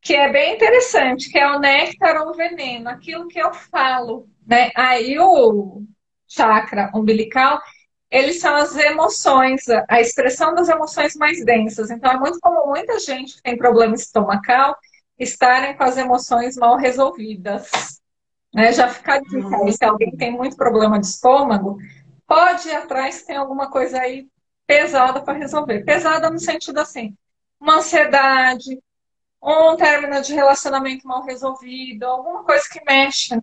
que é bem interessante, que é o néctar ou veneno, aquilo que eu falo, né? Aí o chakra umbilical, eles são as emoções, a expressão das emoções mais densas. Então é muito comum muita gente que tem problema estomacal estarem com as emoções mal resolvidas. Né? Já fica dica se alguém tem muito problema de estômago, pode ir atrás tem alguma coisa aí pesada para resolver. Pesada no sentido assim, uma ansiedade, um término de relacionamento mal resolvido, alguma coisa que mexe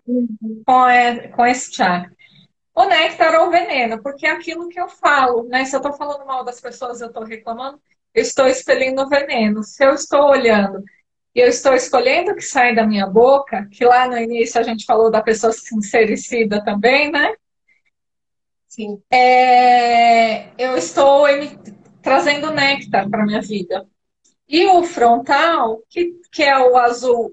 com, é, com esse chakra. O néctar ou o veneno, porque é aquilo que eu falo, né? Se eu estou falando mal das pessoas, eu estou reclamando, eu estou expelindo o veneno. Se eu estou olhando e eu estou escolhendo o que sai da minha boca, que lá no início a gente falou da pessoa sincericida também, né? Sim. É, eu estou trazendo néctar para minha vida. E o frontal, que, que é o azul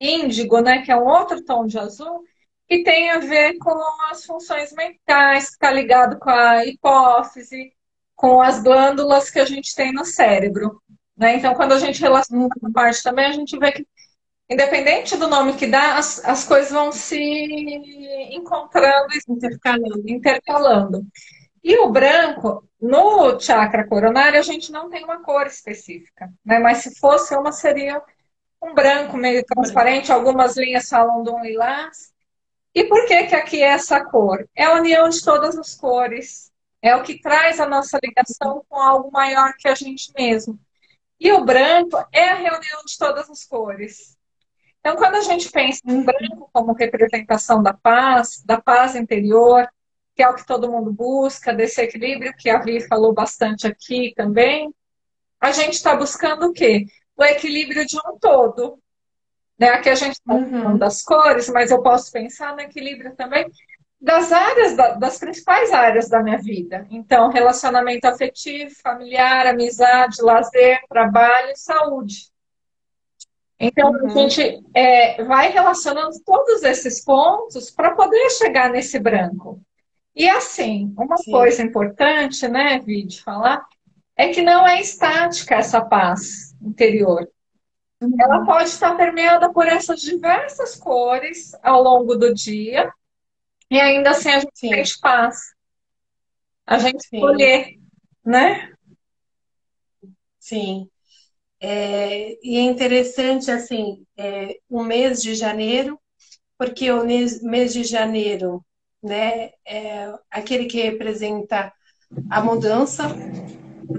índigo, né, que é um outro tom de azul, que tem a ver com as funções mentais, que está ligado com a hipófise, com as glândulas que a gente tem no cérebro. Né? Então, quando a gente relaciona com a parte também, a gente vê que, independente do nome que dá, as, as coisas vão se encontrando e intercalando. intercalando. E o branco, no chakra coronário, a gente não tem uma cor específica, né? Mas se fosse uma, seria um branco meio transparente, algumas linhas falam de um lilás. E por que que aqui é essa cor? É a união de todas as cores. É o que traz a nossa ligação com algo maior que a gente mesmo. E o branco é a reunião de todas as cores. Então, quando a gente pensa em branco como representação da paz, da paz interior, que é o que todo mundo busca, desse equilíbrio que a Vi falou bastante aqui também. A gente está buscando o quê? O equilíbrio de um todo. Né? Aqui a gente está uhum. falando das cores, mas eu posso pensar no equilíbrio também das áreas, das principais áreas da minha vida. Então, relacionamento afetivo, familiar, amizade, lazer, trabalho e saúde. Então, uhum. a gente é, vai relacionando todos esses pontos para poder chegar nesse branco. E assim, uma Sim. coisa importante, né, Vi, de falar, é que não é estática essa paz interior. Uhum. Ela pode estar permeada por essas diversas cores ao longo do dia, e ainda assim a gente Sim. tem paz. A gente Sim. escolher, né? Sim. É, e é interessante, assim, é, o mês de janeiro, porque o mês de janeiro né? É aquele que representa a mudança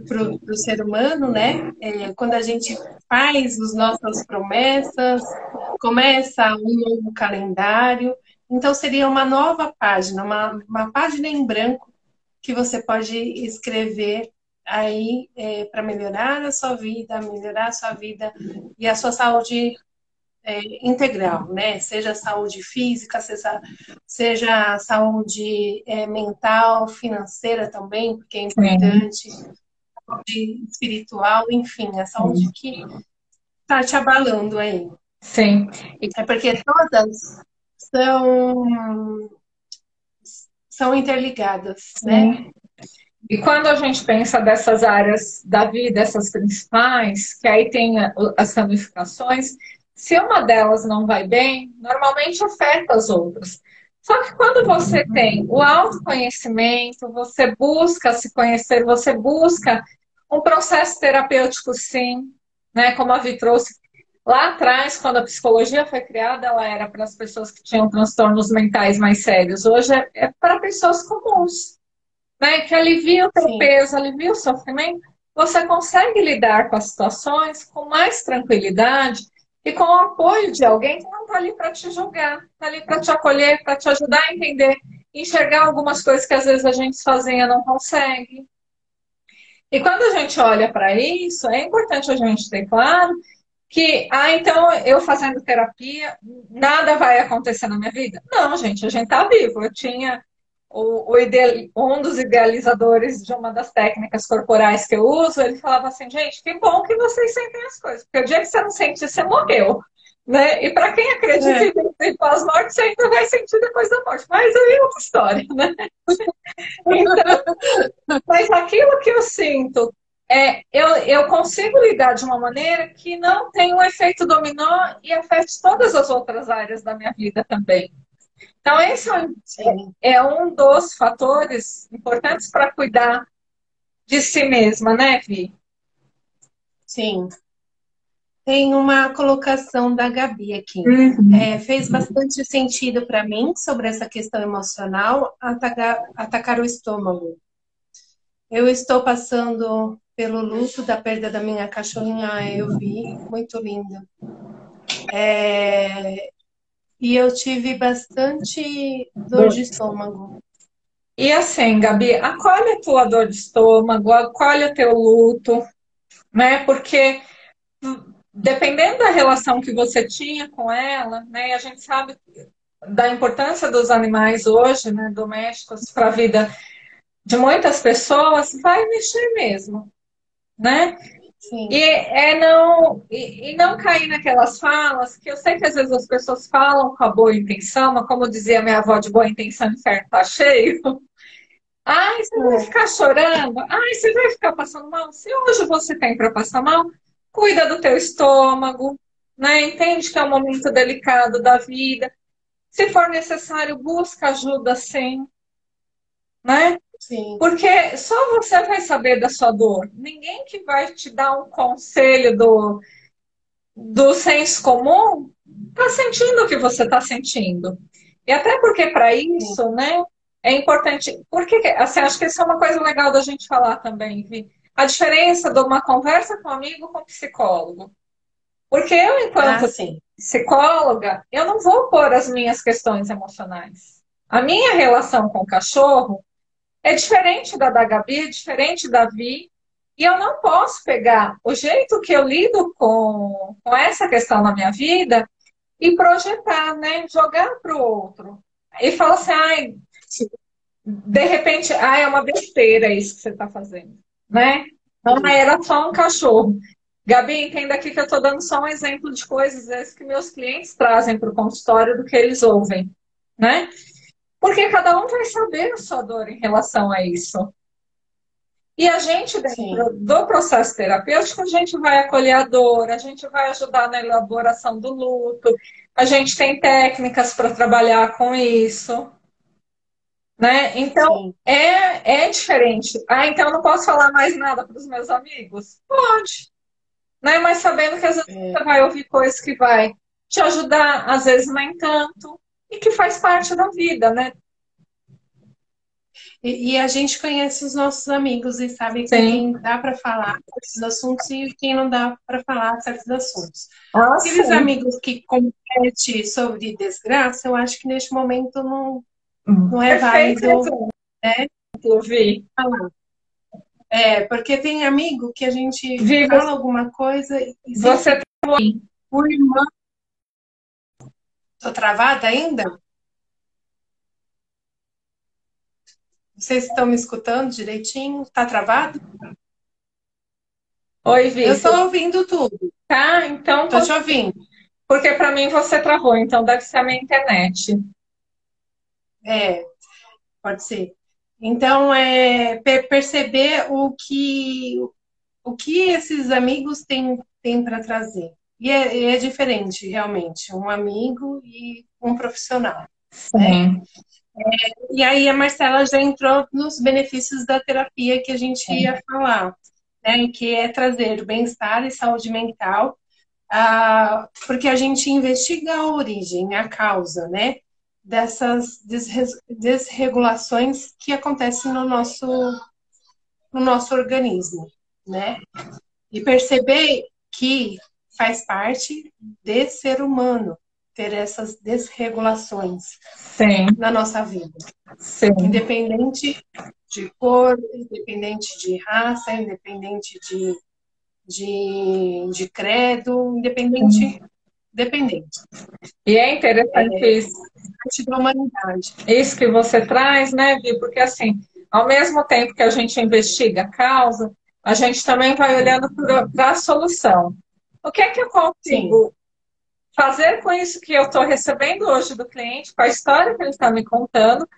para o ser humano, né? É, quando a gente faz as nossas promessas, começa um novo calendário. Então, seria uma nova página, uma, uma página em branco que você pode escrever aí é, para melhorar a sua vida, melhorar a sua vida e a sua saúde é, integral, né? Seja saúde física, seja, seja saúde é, mental, financeira também, porque é importante, Sim. saúde espiritual, enfim, a saúde Sim. que está te abalando aí. Sim. É porque todas são, são interligadas, Sim. né? E quando a gente pensa dessas áreas da vida, essas principais, que aí tem as ramificações, se uma delas não vai bem, normalmente afeta as outras. Só que quando você tem o autoconhecimento, você busca se conhecer, você busca um processo terapêutico, sim, né? Como a Vi trouxe lá atrás, quando a psicologia foi criada, ela era para as pessoas que tinham transtornos mentais mais sérios. Hoje é, é para pessoas comuns, né, que alivia o teu Sim. peso, alivia o sofrimento, você consegue lidar com as situações com mais tranquilidade e com o apoio de alguém que não está ali para te julgar, está ali para te acolher, para te ajudar a entender, enxergar algumas coisas que às vezes a gente sozinha não consegue. E quando a gente olha para isso, é importante a gente ter claro que, ah, então eu fazendo terapia, nada vai acontecer na minha vida. Não, gente, a gente está vivo. Eu tinha o, o ideal, um dos idealizadores de uma das técnicas corporais que eu uso, ele falava assim, gente, que bom que vocês sentem as coisas, porque o dia que você não sente, você morreu. Né? E para quem acredita é. em pós-morte, você ainda vai sentir depois da morte. Mas aí é outra história, né? então, mas aquilo que eu sinto, é, eu, eu consigo lidar de uma maneira que não tem um efeito dominó e afete todas as outras áreas da minha vida também. Então, esse é, é um dos fatores importantes para cuidar de si mesma, né, Vi? Sim. Tem uma colocação da Gabi aqui. Uhum. É, fez bastante sentido para mim sobre essa questão emocional atacar, atacar o estômago. Eu estou passando pelo luto da perda da minha cachorrinha, eu vi, muito linda. É, e eu tive bastante dor de estômago. E assim, Gabi, acolhe a tua dor de estômago, acolhe o teu luto, né? Porque dependendo da relação que você tinha com ela, né? A gente sabe da importância dos animais hoje, né? Domésticos para a vida de muitas pessoas, vai mexer mesmo, né? Sim. E é não, e, e, não cair naquelas falas que eu sei que às vezes as pessoas falam com a boa intenção, mas como dizia minha avó, de boa intenção, inferno tá cheio. *laughs* Ai, você vai é. ficar chorando? Ai, você vai ficar passando mal? Se hoje você tem para passar mal, cuida do teu estômago, né? Entende que é um momento delicado da vida. Se for necessário, busca ajuda sim, né? Sim. Porque só você vai saber da sua dor. Ninguém que vai te dar um conselho do, do senso comum está sentindo o que você está sentindo. E até porque para isso, Sim. né, é importante. Porque, assim, acho que isso é uma coisa legal da gente falar também, Vi. A diferença de uma conversa com um amigo com um psicólogo. Porque eu, enquanto ah, psicóloga, eu não vou pôr as minhas questões emocionais. A minha relação com o cachorro é diferente da da Gabi, é diferente da Vi. E eu não posso pegar o jeito que eu lido com, com essa questão na minha vida e projetar, né? Jogar para o outro. E falar assim, ai, de repente, ai, é uma besteira isso que você está fazendo, né? Não era só um cachorro. Gabi, entenda aqui que eu estou dando só um exemplo de coisas que meus clientes trazem para o consultório do que eles ouvem, né? Porque cada um vai saber a sua dor em relação a isso. E a gente, dentro Sim. do processo terapêutico, a gente vai acolher a dor, a gente vai ajudar na elaboração do luto, a gente tem técnicas para trabalhar com isso. Né? Então, é, é diferente. Ah, então eu não posso falar mais nada para os meus amigos? Pode. Né? Mas sabendo que às vezes é. você vai ouvir coisas que vai te ajudar, às vezes nem tanto e que faz parte da vida, né? E, e a gente conhece os nossos amigos e sabe Sim. quem dá para falar certos assuntos e quem não dá para falar certos assuntos. Ah, Aqueles sim. amigos que competem sobre desgraça, eu acho que neste momento não, não é Perfeito. válido. Né? Ouvi. É, porque tem amigo que a gente Viva. fala alguma coisa e você o irmão Tô travada ainda? Vocês estão me escutando direitinho? Tá travado? Oi, Vitor. Eu estou ouvindo tudo. Tá, então. Tô te ouvindo. Porque para mim você travou, então deve ser a minha internet. É, pode ser. Então, é perceber o que, o que esses amigos têm, têm para trazer. E é, é, diferente, realmente, um amigo e um profissional. Né? É, e aí a Marcela já entrou nos benefícios da terapia que a gente ia falar, né? Que é trazer bem-estar e saúde mental, ah, porque a gente investiga a origem, a causa, né? dessas desregulações que acontecem no nosso, no nosso organismo, né? E perceber que faz parte de ser humano ter essas desregulações Sim. na nossa vida. Sim. Independente de cor, independente de raça, independente de, de, de credo, independente. Dependente. E é interessante é, isso. Da humanidade. Isso que você traz, né, Vi? Porque assim, ao mesmo tempo que a gente investiga a causa, a gente também vai olhando para a solução. O que é que eu consigo Sim. fazer com isso que eu estou recebendo hoje do cliente, com a história que ele está me contando,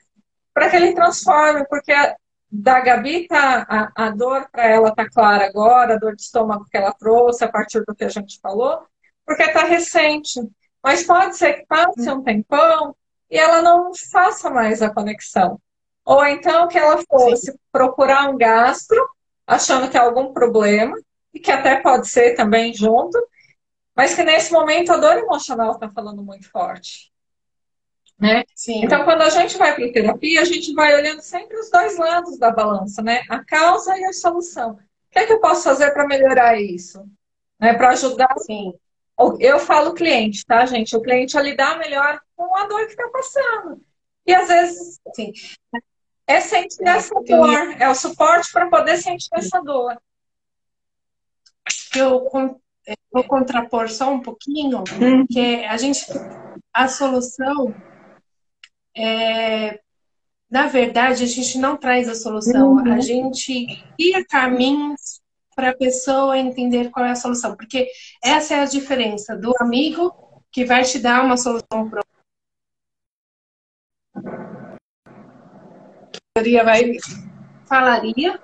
para que ele transforme? Porque a, da Gabi, tá, a, a dor para ela tá clara agora, a dor de estômago que ela trouxe a partir do que a gente falou, porque está recente. Mas pode ser que passe um tempão e ela não faça mais a conexão. Ou então que ela fosse Sim. procurar um gastro, achando que é algum problema, e que até pode ser também junto, mas que nesse momento a dor emocional está falando muito forte. Né? Então, quando a gente vai para a terapia, a gente vai olhando sempre os dois lados da balança, né? A causa e a solução. O que é que eu posso fazer para melhorar isso? Né? Para ajudar. Sim. Eu falo cliente, tá, gente? O cliente a lidar melhor com a dor que está passando. E às vezes Sim. é sentir essa dor, é o suporte para poder sentir essa dor eu vou contrapor só um pouquinho, hum. que a gente, a solução, é, na verdade, a gente não traz a solução, uhum. a gente cria caminhos para a pessoa entender qual é a solução, porque essa é a diferença do amigo que vai te dar uma solução para vai falaria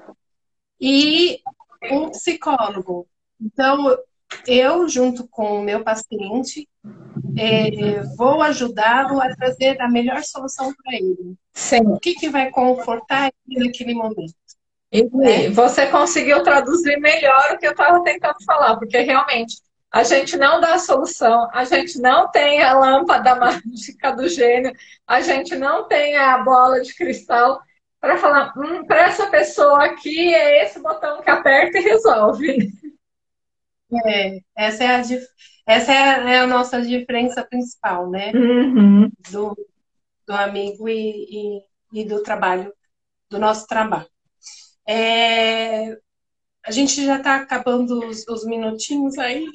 e um psicólogo então, eu, junto com o meu paciente, é, vou ajudá-lo a trazer a melhor solução para ele. Sim. O que, que vai confortar ele naquele momento. E né? você conseguiu traduzir melhor o que eu estava tentando falar, porque realmente a gente não dá a solução, a gente não tem a lâmpada *laughs* mágica do gênio, a gente não tem a bola de cristal para falar, hum, para essa pessoa aqui é esse botão que aperta e resolve. É, essa é a, essa é a, é a nossa diferença principal, né? Uhum. Do, do amigo e, e, e, do trabalho, do nosso trabalho. É, a gente já está acabando os, os, minutinhos aí,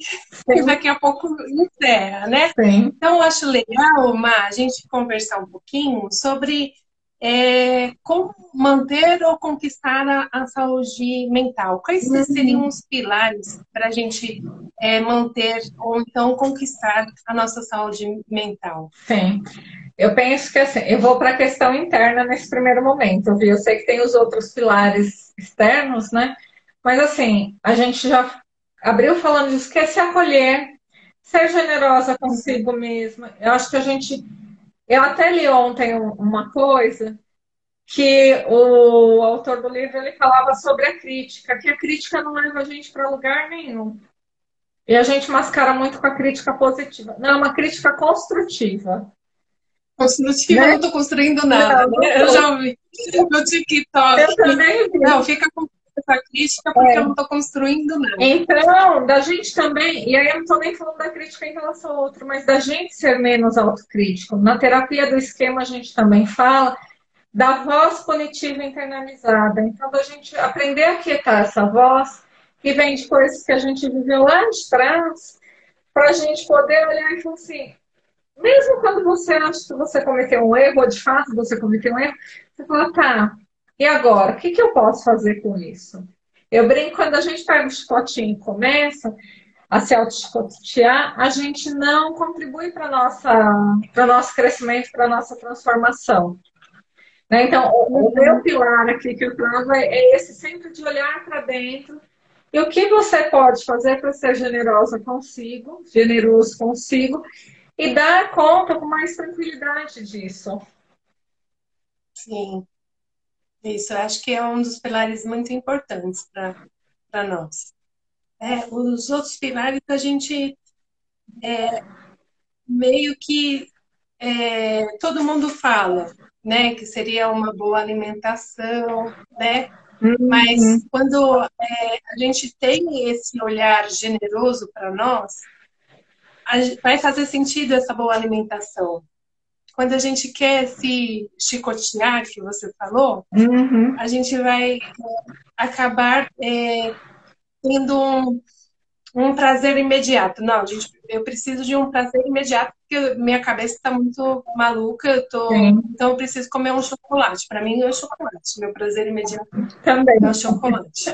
e *laughs* daqui a pouco encerra, né? Sim. Então, eu acho legal, Ma, a gente conversar um pouquinho sobre é, como manter ou conquistar a, a saúde mental? Quais uhum. seriam os pilares para a gente é, manter ou então conquistar a nossa saúde mental? Sim. Eu penso que assim, eu vou para a questão interna nesse primeiro momento, viu? Eu sei que tem os outros pilares externos, né? Mas assim, a gente já abriu falando disso, que é se acolher, ser generosa consigo mesma. Eu acho que a gente eu até li ontem uma coisa que o autor do livro ele falava sobre a crítica, que a crítica não leva a gente para lugar nenhum. E a gente mascara muito com a crítica positiva. Não, é uma crítica construtiva. Construtiva, né? eu não estou construindo nada. Não, né? Eu já ouvi no TikTok. Eu também vi. Não, fica com essa crítica porque é. eu não estou construindo nada. Então, da gente também, e aí eu não estou nem falando da crítica em relação ao outro, mas da gente ser menos autocrítico. Na terapia do esquema a gente também fala da voz punitiva internalizada. Então, da gente aprender a quietar essa voz que vem de coisas que a gente viveu lá de trás, para a gente poder olhar e falar assim, mesmo quando você acha que você cometeu um erro, ou de fato você cometeu um erro, você fala, tá, e agora, o que, que eu posso fazer com isso? Eu brinco, quando a gente pega o chicotinho e começa a se auto-chicotear, a gente não contribui para o nosso crescimento, para a nossa transformação. Né? Então, o, meu pilar aqui que eu trago é, é esse sempre de olhar para dentro e o que você pode fazer para ser generosa consigo, generoso consigo, e dar conta com mais tranquilidade disso. Sim. Isso, acho que é um dos pilares muito importantes para nós. É, os outros pilares a gente é, meio que é, todo mundo fala, né? Que seria uma boa alimentação, né? Uhum. Mas quando é, a gente tem esse olhar generoso para nós, vai fazer sentido essa boa alimentação. Quando a gente quer se chicotear, que você falou, uhum. a gente vai é, acabar é, tendo um, um prazer imediato. Não, gente, eu preciso de um prazer imediato porque minha cabeça está muito maluca, eu tô, então eu preciso comer um chocolate. Para mim é chocolate, meu prazer imediato também é o chocolate.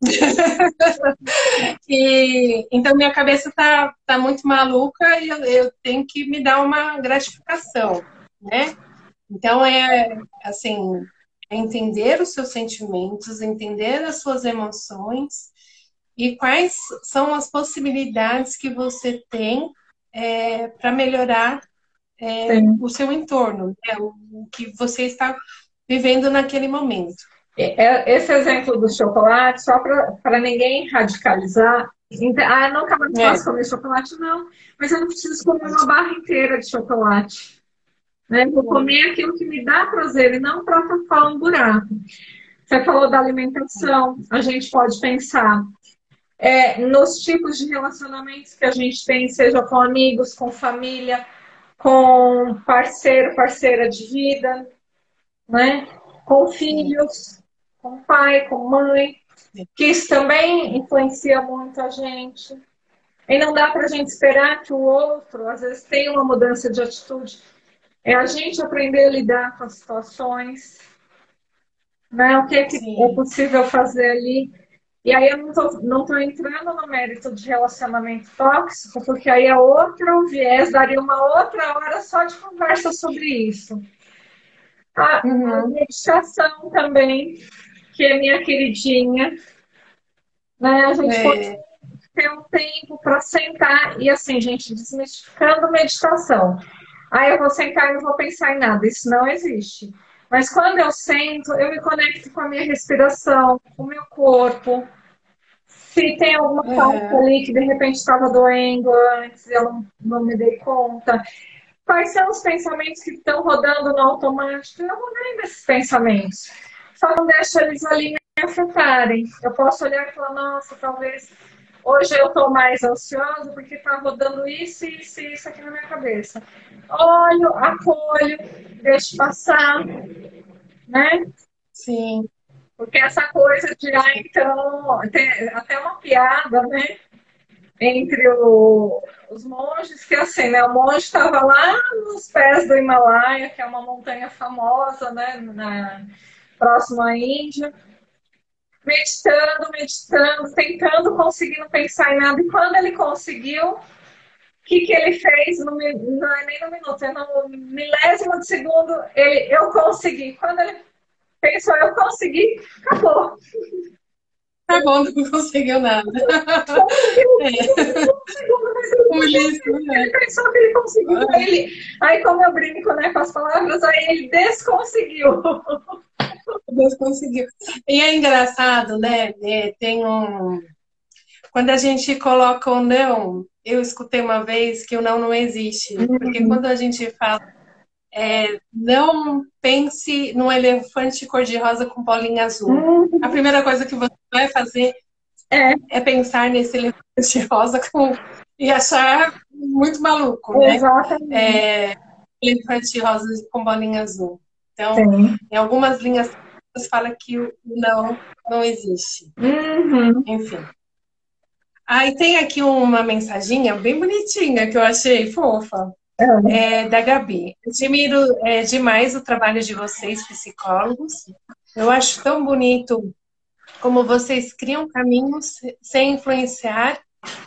*laughs* e, então minha cabeça tá, tá muito maluca e eu, eu tenho que me dar uma gratificação, né? Então é assim, é entender os seus sentimentos, entender as suas emoções e quais são as possibilidades que você tem é, para melhorar é, o seu entorno, né? o que você está vivendo naquele momento. É, é, esse exemplo do chocolate, só para ninguém radicalizar. Ah, eu nunca mais é. posso comer chocolate, não. Mas eu não preciso comer uma barra inteira de chocolate. Né? Vou comer aquilo que me dá prazer e não para tapar um buraco. Você falou da alimentação, a gente pode pensar é, nos tipos de relacionamentos que a gente tem, seja com amigos, com família, com parceiro, parceira de vida, né? com filhos, com pai, com mãe, que isso também influencia muito a gente. E não dá para a gente esperar que o outro, às vezes, tenha uma mudança de atitude. É a gente aprender a lidar com as situações, né? o que é, que é possível fazer ali e aí eu não tô, não tô entrando no mérito de relacionamento tóxico, porque aí é outro viés, daria uma outra hora só de conversa sobre isso. A, uhum. a meditação também, que é minha queridinha. Né? A gente é. pode ter um tempo para sentar e assim, gente, desmistificando meditação. Aí eu vou sentar e não vou pensar em nada. Isso não existe. Mas quando eu sento, eu me conecto com a minha respiração, com o meu corpo. Se tem alguma falta é. ali que de repente estava doendo antes, eu não, não me dei conta. Quais são os pensamentos que estão rodando no automático? Eu não lembro desses pensamentos. Só não deixo eles ali me afetarem. Eu posso olhar e falar, nossa, talvez hoje eu estou mais ansiosa porque está rodando isso, isso e isso aqui na minha cabeça. Olho, acolho, deixo passar, né? Sim. Porque essa coisa de, ah, então, tem até uma piada, né? Entre o, os monges, que assim, né? O monge estava lá nos pés do Himalaia, que é uma montanha famosa, né? Na, próximo à Índia, meditando, meditando, tentando, conseguindo pensar em nada. E quando ele conseguiu, o que, que ele fez? No, não é nem no minuto, é no milésimo de segundo, ele, eu consegui. Quando ele pensou, eu consegui, acabou. Acabou, não conseguiu nada. Ele, é. ele pensou que ele conseguiu. Aí, ele, aí, como eu brinco né, com as palavras, aí ele desconseguiu. Desconseguiu. E é engraçado, né? É, tem um. Quando a gente coloca o não, eu escutei uma vez que o não não existe. Porque uhum. quando a gente fala é, não pense num elefante cor-de-rosa com bolinha azul. Uhum. A primeira coisa que você vai fazer é, é pensar nesse elefante rosa com, e achar muito maluco, né? Exatamente. É, elefante rosa com bolinha azul. Então, Sim. em algumas linhas fala que o não não existe. Uhum. Enfim. Aí tem aqui uma mensaginha bem bonitinha que eu achei fofa. É, da Gabi. Admiro é, demais o trabalho de vocês, psicólogos. Eu acho tão bonito como vocês criam caminhos sem influenciar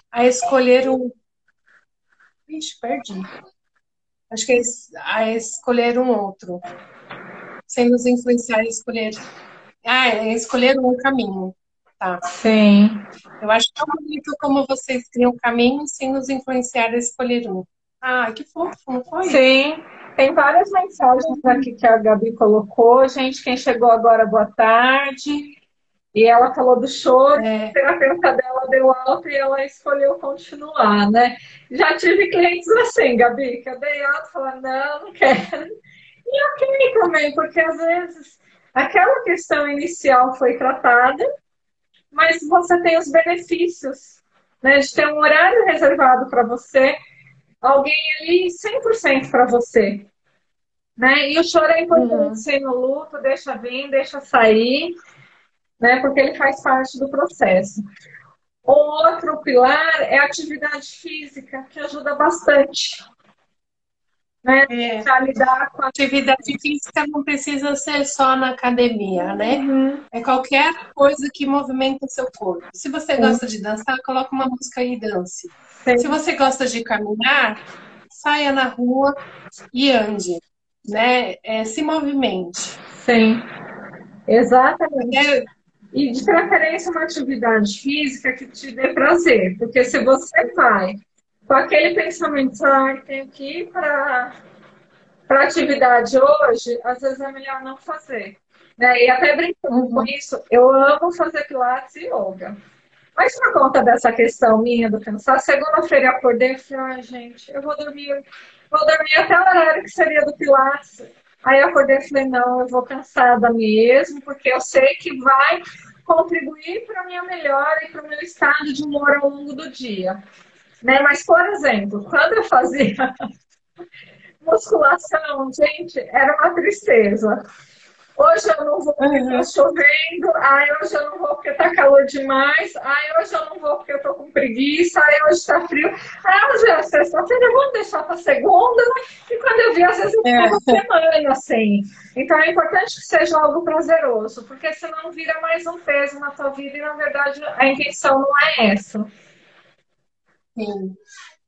a escolher um. Ixi, perdi. Acho que é a escolher um outro. Sem nos influenciar a escolher. Ah, é escolher um caminho. Tá. Sim. Eu acho tão bonito como vocês criam caminhos sem nos influenciar a escolher um. Ah, que fofo, não foi? Sim. Tem várias mensagens aqui que a Gabi colocou. Gente, quem chegou agora, boa tarde. E ela falou do choro, é. a terapeuta dela ela deu alta e ela escolheu continuar, né? Já tive clientes assim, Gabi, que eu dei alta e falei, não, não quero. E ok também, porque às vezes aquela questão inicial foi tratada, mas você tem os benefícios né, de ter um horário reservado para você, alguém ali 100% para você. Né? E o choro é importante uhum. no luto, deixa vir, deixa sair, né? Porque ele faz parte do processo. O outro pilar é a atividade física, que ajuda bastante. Né? É. lidar com a atividade física não precisa ser só na academia, né? Uhum. É qualquer coisa que movimenta o seu corpo. Se você gosta de dançar, coloque uma música e dance. Sim. Se você gosta de caminhar, saia na rua e ande né? É, se movimente. Sim, exatamente. É, e de preferência uma atividade física que te dê prazer, porque se você vai com aquele pensamento, ah, tenho que ir para para atividade hoje, às vezes é melhor não fazer. Né? E até brincando com isso, eu amo fazer pilates e yoga. Mas por conta dessa questão minha do pensar, segunda-feira acordei e falei, ah, gente, eu vou dormir vou dormir até o horário que seria do Pilates. Aí acordei e falei, não, eu vou cansada mesmo, porque eu sei que vai contribuir para a minha melhora e para o meu estado de humor ao longo do dia. Né? Mas, por exemplo, quando eu fazia *laughs* musculação, gente, era uma tristeza. Hoje eu não vou porque tá chovendo, ai, hoje eu não vou porque tá calor demais, ai, hoje eu não vou porque eu tô com preguiça, ai, hoje tá frio. Ai, hoje é sexta-feira, vamos deixar pra segunda, né? E quando eu vi, às vezes eu é. uma semana, assim. Então é importante que seja algo prazeroso, porque senão vira mais um peso na tua vida e, na verdade, a intenção não é essa. Sim.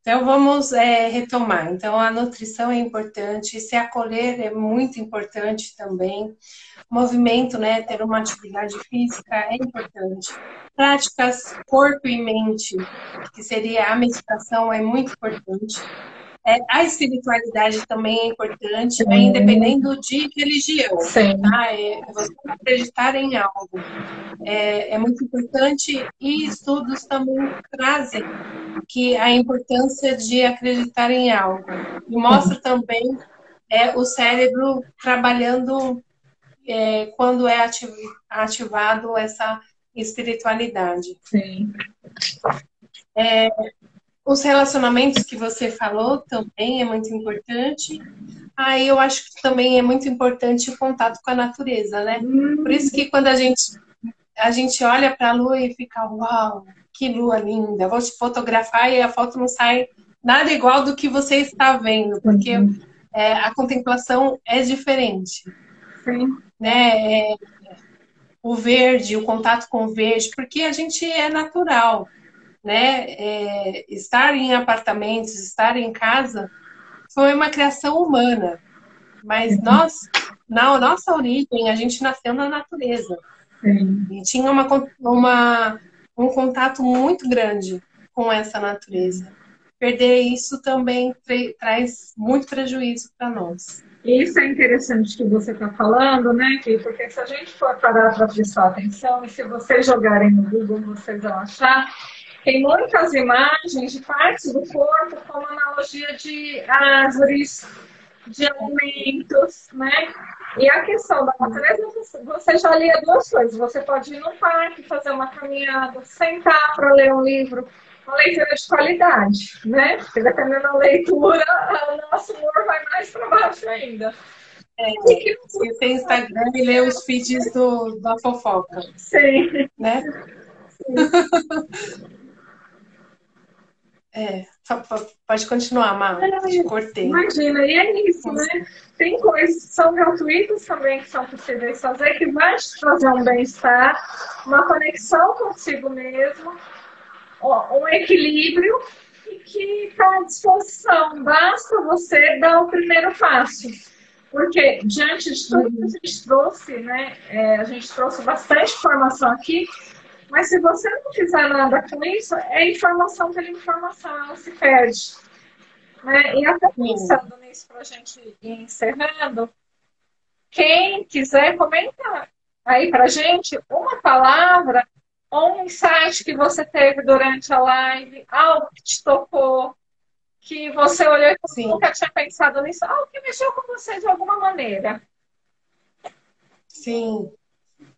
Então vamos é, retomar. Então a nutrição é importante, se acolher é muito importante também. Movimento, né? Ter uma atividade física é importante. Práticas corpo e mente, que seria a meditação, é muito importante. É, a espiritualidade também é importante, né, independendo de religião. Sim. Tá? É, você acreditar em algo é, é, muito importante e estudos também trazem que a importância de acreditar em algo. E mostra também é, o cérebro trabalhando é, quando é ativado essa espiritualidade. Sim. É, os relacionamentos que você falou também é muito importante. Aí eu acho que também é muito importante o contato com a natureza, né? Por isso que quando a gente a gente olha para a lua e fica, uau, que lua linda, vou te fotografar e a foto não sai nada igual do que você está vendo, porque uhum. é, a contemplação é diferente. Sim. Né? É, o verde, o contato com o verde, porque a gente é natural né? É, estar em apartamentos, estar em casa, foi uma criação humana. Mas uhum. nós, na nossa origem, a gente nasceu na natureza. E tinha uma, uma, um contato muito grande com essa natureza. Perder isso também traz muito prejuízo para nós. Isso é interessante que você está falando, né, Ki? Porque se a gente for parar para prestar atenção, e se vocês jogarem no Google, vocês vão achar tem muitas imagens de partes do corpo como analogia de árvores, de alimentos, né? E a questão da natureza, você já lia duas coisas. Você pode ir no parque, fazer uma caminhada, sentar para ler um livro, uma leitura de qualidade, né? Porque dependendo da leitura, *laughs* o nosso humor vai mais para baixo ainda. É, você tem Instagram e lê os feeds do, da fofoca. Sim. Né? Sim. *laughs* É, pode continuar, Má. Te cortei. Imagina, e é isso, né? Tem coisas que são gratuitas também, que são possíveis fazer, que vai te trazer um bem-estar, uma conexão consigo mesmo, um equilíbrio e que está à disposição. Basta você dar o primeiro passo. Porque diante de tudo que a gente trouxe, né? É, a gente trouxe bastante informação aqui, mas se você não fizer nada com isso, é informação pela informação, ela se perde. Né? E até pensando nisso para a gente ir encerrando, quem quiser comentar aí para gente uma palavra ou um insight que você teve durante a live, algo que te tocou, que você olhou e Sim. nunca tinha pensado nisso, algo que mexeu com você de alguma maneira. Sim,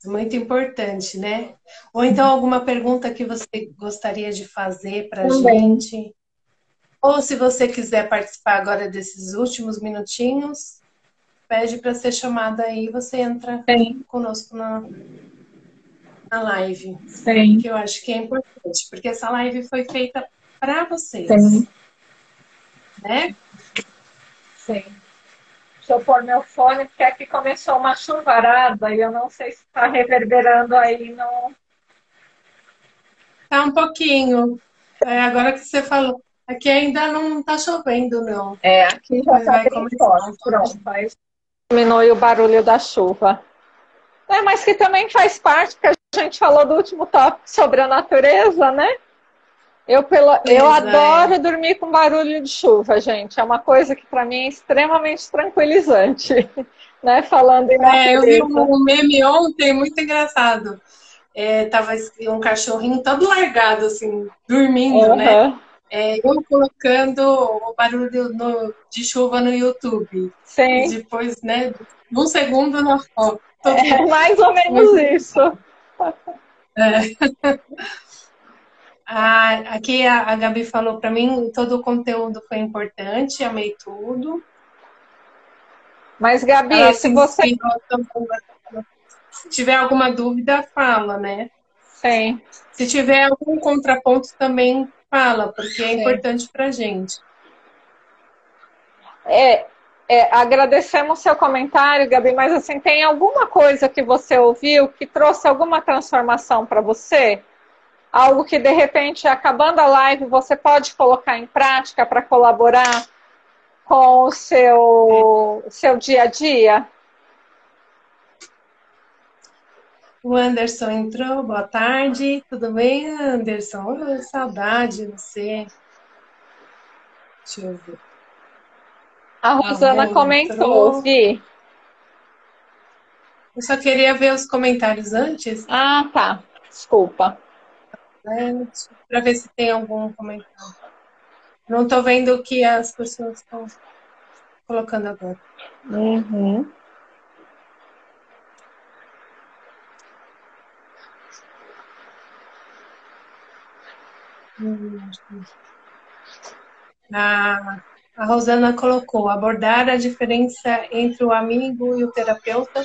muito importante, né? Ou então alguma pergunta que você gostaria de fazer para a gente. Ou se você quiser participar agora desses últimos minutinhos, pede para ser chamada aí, você entra Sim. conosco na, na live. Sim. Que eu acho que é importante, porque essa live foi feita para vocês. Sim. Né? Sim. Deixa eu pôr meu fone, porque aqui começou uma chuvarada e eu não sei se está reverberando aí no. Tá um pouquinho. É, agora que você falou. Aqui ainda não está chovendo, não. É, aqui já está bem. Pronto, aí diminui o barulho da chuva. É, mas que também faz parte, porque a gente falou do último tópico sobre a natureza, né? Eu, pela, eu adoro dormir com barulho de chuva, gente. É uma coisa que para mim é extremamente tranquilizante, *laughs* né? Falando em. É, eu vi um meme ontem muito engraçado. É, tava um cachorrinho todo largado, assim, dormindo, uhum. né? É, eu colocando o barulho no, de chuva no YouTube. Sim. E depois, né, um segundo na foto. É *laughs* mais ou menos isso. *laughs* É. Aqui a, a Gabi falou para mim, todo o conteúdo foi importante, amei tudo. Mas, Gabi, Ela se você. Se tiver alguma dúvida, fala, né? Sim. Se tiver algum contraponto, também fala, porque é Sim. importante para gente. É, é, agradecemos seu comentário, Gabi, mas assim, tem alguma coisa que você ouviu que trouxe alguma transformação para você? Algo que de repente, acabando a live, você pode colocar em prática para colaborar com o seu, seu dia a dia? O Anderson entrou, boa tarde. Tudo bem, Anderson? Oh, saudade de você. Deixa eu ver. A Rosana comentou, Vi. Eu só queria ver os comentários antes. Ah, tá. Desculpa. Para ver se tem algum comentário. Não estou vendo o que as pessoas estão colocando agora. Uhum. A, a Rosana colocou: abordar a diferença entre o amigo e o terapeuta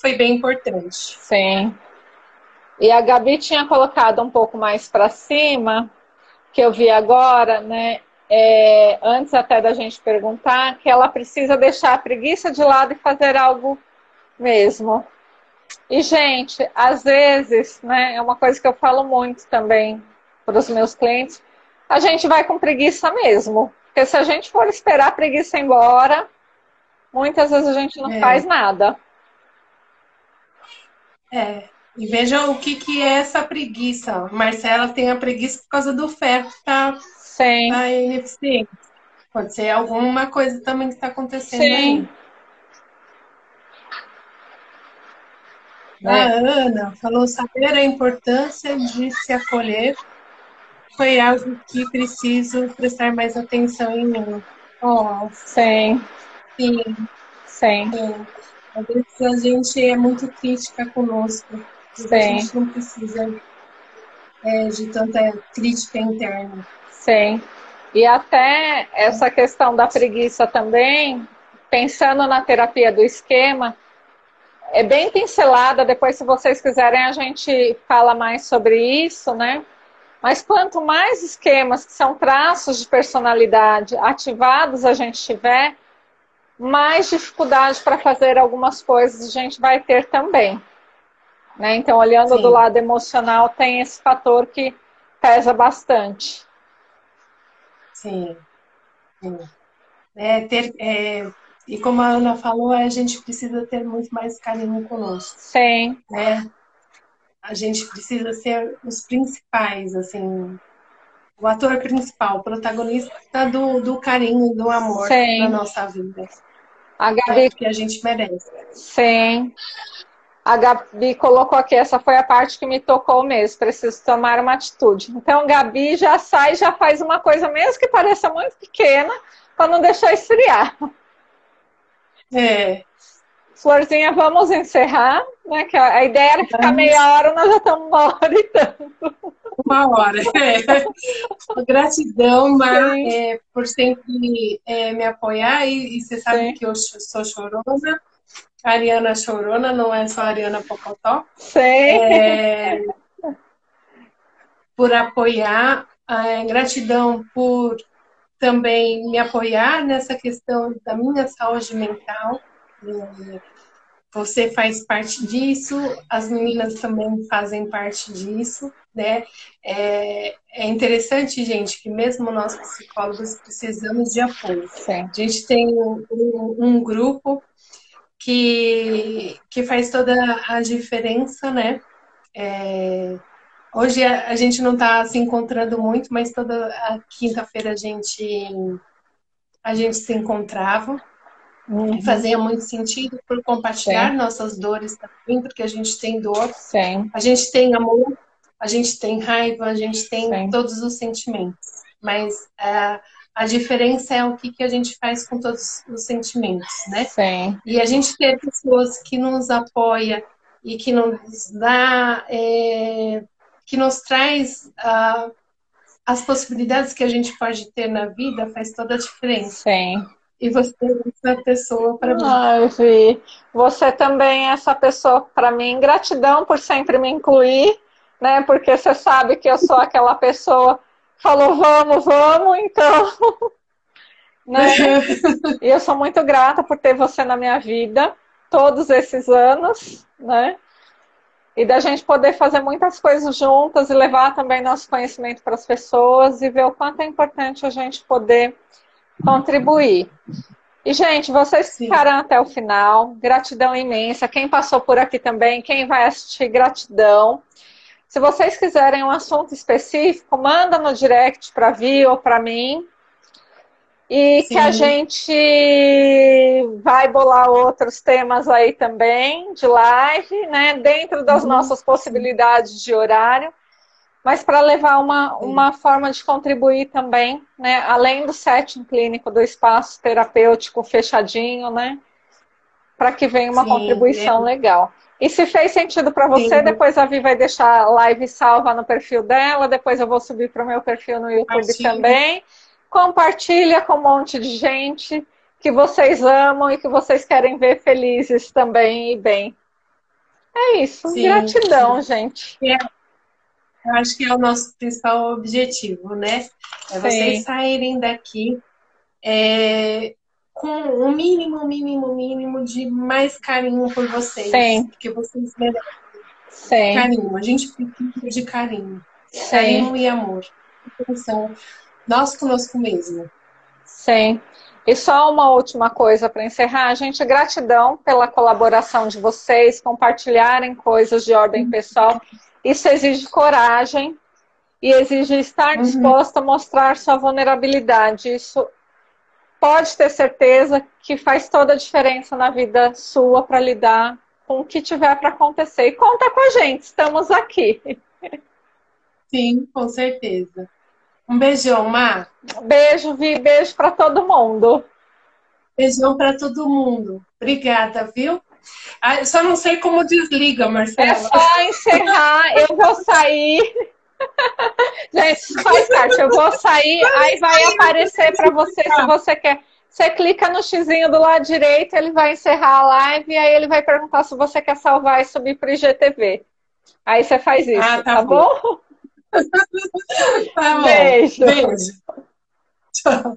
foi bem importante. Sim. E a Gabi tinha colocado um pouco mais para cima, que eu vi agora, né? É, antes até da gente perguntar, que ela precisa deixar a preguiça de lado e fazer algo mesmo. E, gente, às vezes, né, é uma coisa que eu falo muito também para os meus clientes, a gente vai com preguiça mesmo. Porque se a gente for esperar a preguiça embora, muitas vezes a gente não é. faz nada. É. E veja o que, que é essa preguiça. Marcela tem a preguiça por causa do ferro que está tá ineficiente. Pode ser alguma coisa também que está acontecendo Sim. aí. A é. Ana falou saber a importância de se acolher foi algo que preciso prestar mais atenção em mim. Oh, sim. Sim. Sim. sim. Às vezes a gente é muito crítica conosco. Sim. A gente não precisa é, de tanta crítica interna. Sim. E até essa questão da preguiça também, pensando na terapia do esquema, é bem pincelada. Depois, se vocês quiserem, a gente fala mais sobre isso, né? Mas quanto mais esquemas que são traços de personalidade ativados a gente tiver, mais dificuldade para fazer algumas coisas a gente vai ter também. Né? Então, olhando Sim. do lado emocional, tem esse fator que pesa bastante. Sim. Sim. É, ter, é, e como a Ana falou, a gente precisa ter muito mais carinho conosco. Sim. Né? a gente precisa ser os principais, assim, o ator principal, o protagonista do, do carinho, do amor Sim. na nossa vida. A Gabi... É que a gente merece. Sim. A Gabi colocou aqui, essa foi a parte que me tocou mesmo, preciso tomar uma atitude. Então, Gabi já sai, já faz uma coisa, mesmo que pareça muito pequena, para não deixar esfriar. É. Florzinha, vamos encerrar, né? Que a ideia era ficar meia hora, nós já estamos uma hora e tanto. Uma hora, é. Gratidão, Mar, é, por sempre é, me apoiar e, e, você sabe Sim. que eu sou chorona. A Ariana chorona, não é só a Ariana Pocotó. Sim. É, por apoiar. É, gratidão por também me apoiar nessa questão da minha saúde mental. Você faz parte disso, as meninas também fazem parte disso, né? É, é interessante, gente, que mesmo nós psicólogos precisamos de apoio. Sim. A gente tem um, um, um grupo que, que faz toda a diferença, né? É, Hoje a, gente não está se encontrando muito, mas toda a quinta-feira a gente a gente se encontrava. Uhum. Fazia muito sentido por compartilhar Sim. nossas dores também, porque a gente tem dor, Sim. a gente tem amor, a gente tem raiva, a gente tem Sim. todos os sentimentos. Mas uh, a diferença é o que, que a gente faz com todos os sentimentos, né? Sim. E a gente ter pessoas que nos apoia e que nos dá é, que nos traz as possibilidades que a gente pode ter na vida faz toda a diferença. Sim. E você é essa pessoa para mim. Ai, Vi. Você também é essa pessoa para mim. Gratidão por sempre me incluir, né? Porque você sabe que eu sou aquela pessoa falou vamos, vamos, então. *laughs* né? *laughs* e eu sou muito grata por ter você na minha vida todos esses anos, né? e da gente poder fazer muitas coisas juntas e levar também nosso conhecimento para as pessoas e ver o quanto é importante a gente poder contribuir. E, gente, vocês Sim. ficaram até o final. Gratidão imensa. Quem passou por aqui também, quem vai assistir, gratidão. Se vocês quiserem um assunto específico, manda no direct para Vi ou para mim. E Sim. que a gente vai bolar outros temas aí também de live, né? Dentro das uhum. nossas possibilidades de horário, mas para levar uma, uma forma de contribuir também, né? Além do setting clínico do espaço terapêutico fechadinho, né? Para que venha uma Sim, contribuição é. legal. E se fez sentido para você, Sim. depois a Vi vai deixar a live salva no perfil dela, depois eu vou subir para o meu perfil no YouTube também compartilha com um monte de gente que vocês amam e que vocês querem ver felizes também e bem. É isso. Sim, Gratidão, gente. É, eu acho que é o nosso principal objetivo, né? É sim. vocês saírem daqui é, com o mínimo, mínimo, mínimo de mais carinho por vocês. Sim. Porque vocês merecem Sim. carinho. A gente precisa de carinho. Sim. Carinho e amor. Então, nós conosco mesmo. Sim. E só uma última coisa para encerrar, gente, gratidão pela colaboração de vocês, compartilharem coisas de ordem pessoal. Isso exige coragem e exige estar uhum. disposto a mostrar sua vulnerabilidade. Isso pode ter certeza que faz toda a diferença na vida sua para lidar com o que tiver para acontecer. E conta com a gente, estamos aqui. Sim, com certeza. Um beijão, Mar. Beijo, Vi. Beijo para todo mundo. Beijão para todo mundo. Obrigada, viu? Ah, só não sei como desliga, Marcela. É só encerrar. Eu vou sair. *laughs* Gente, faz parte. Eu vou sair, aí vai aparecer para você se você quer. Você clica no xizinho do lado direito, ele vai encerrar a live e aí ele vai perguntar se você quer salvar e subir para o IGTV. Aí você faz isso, ah, tá, tá bom? bom? *laughs* tá bom. Beijo. Beijo. Tchau.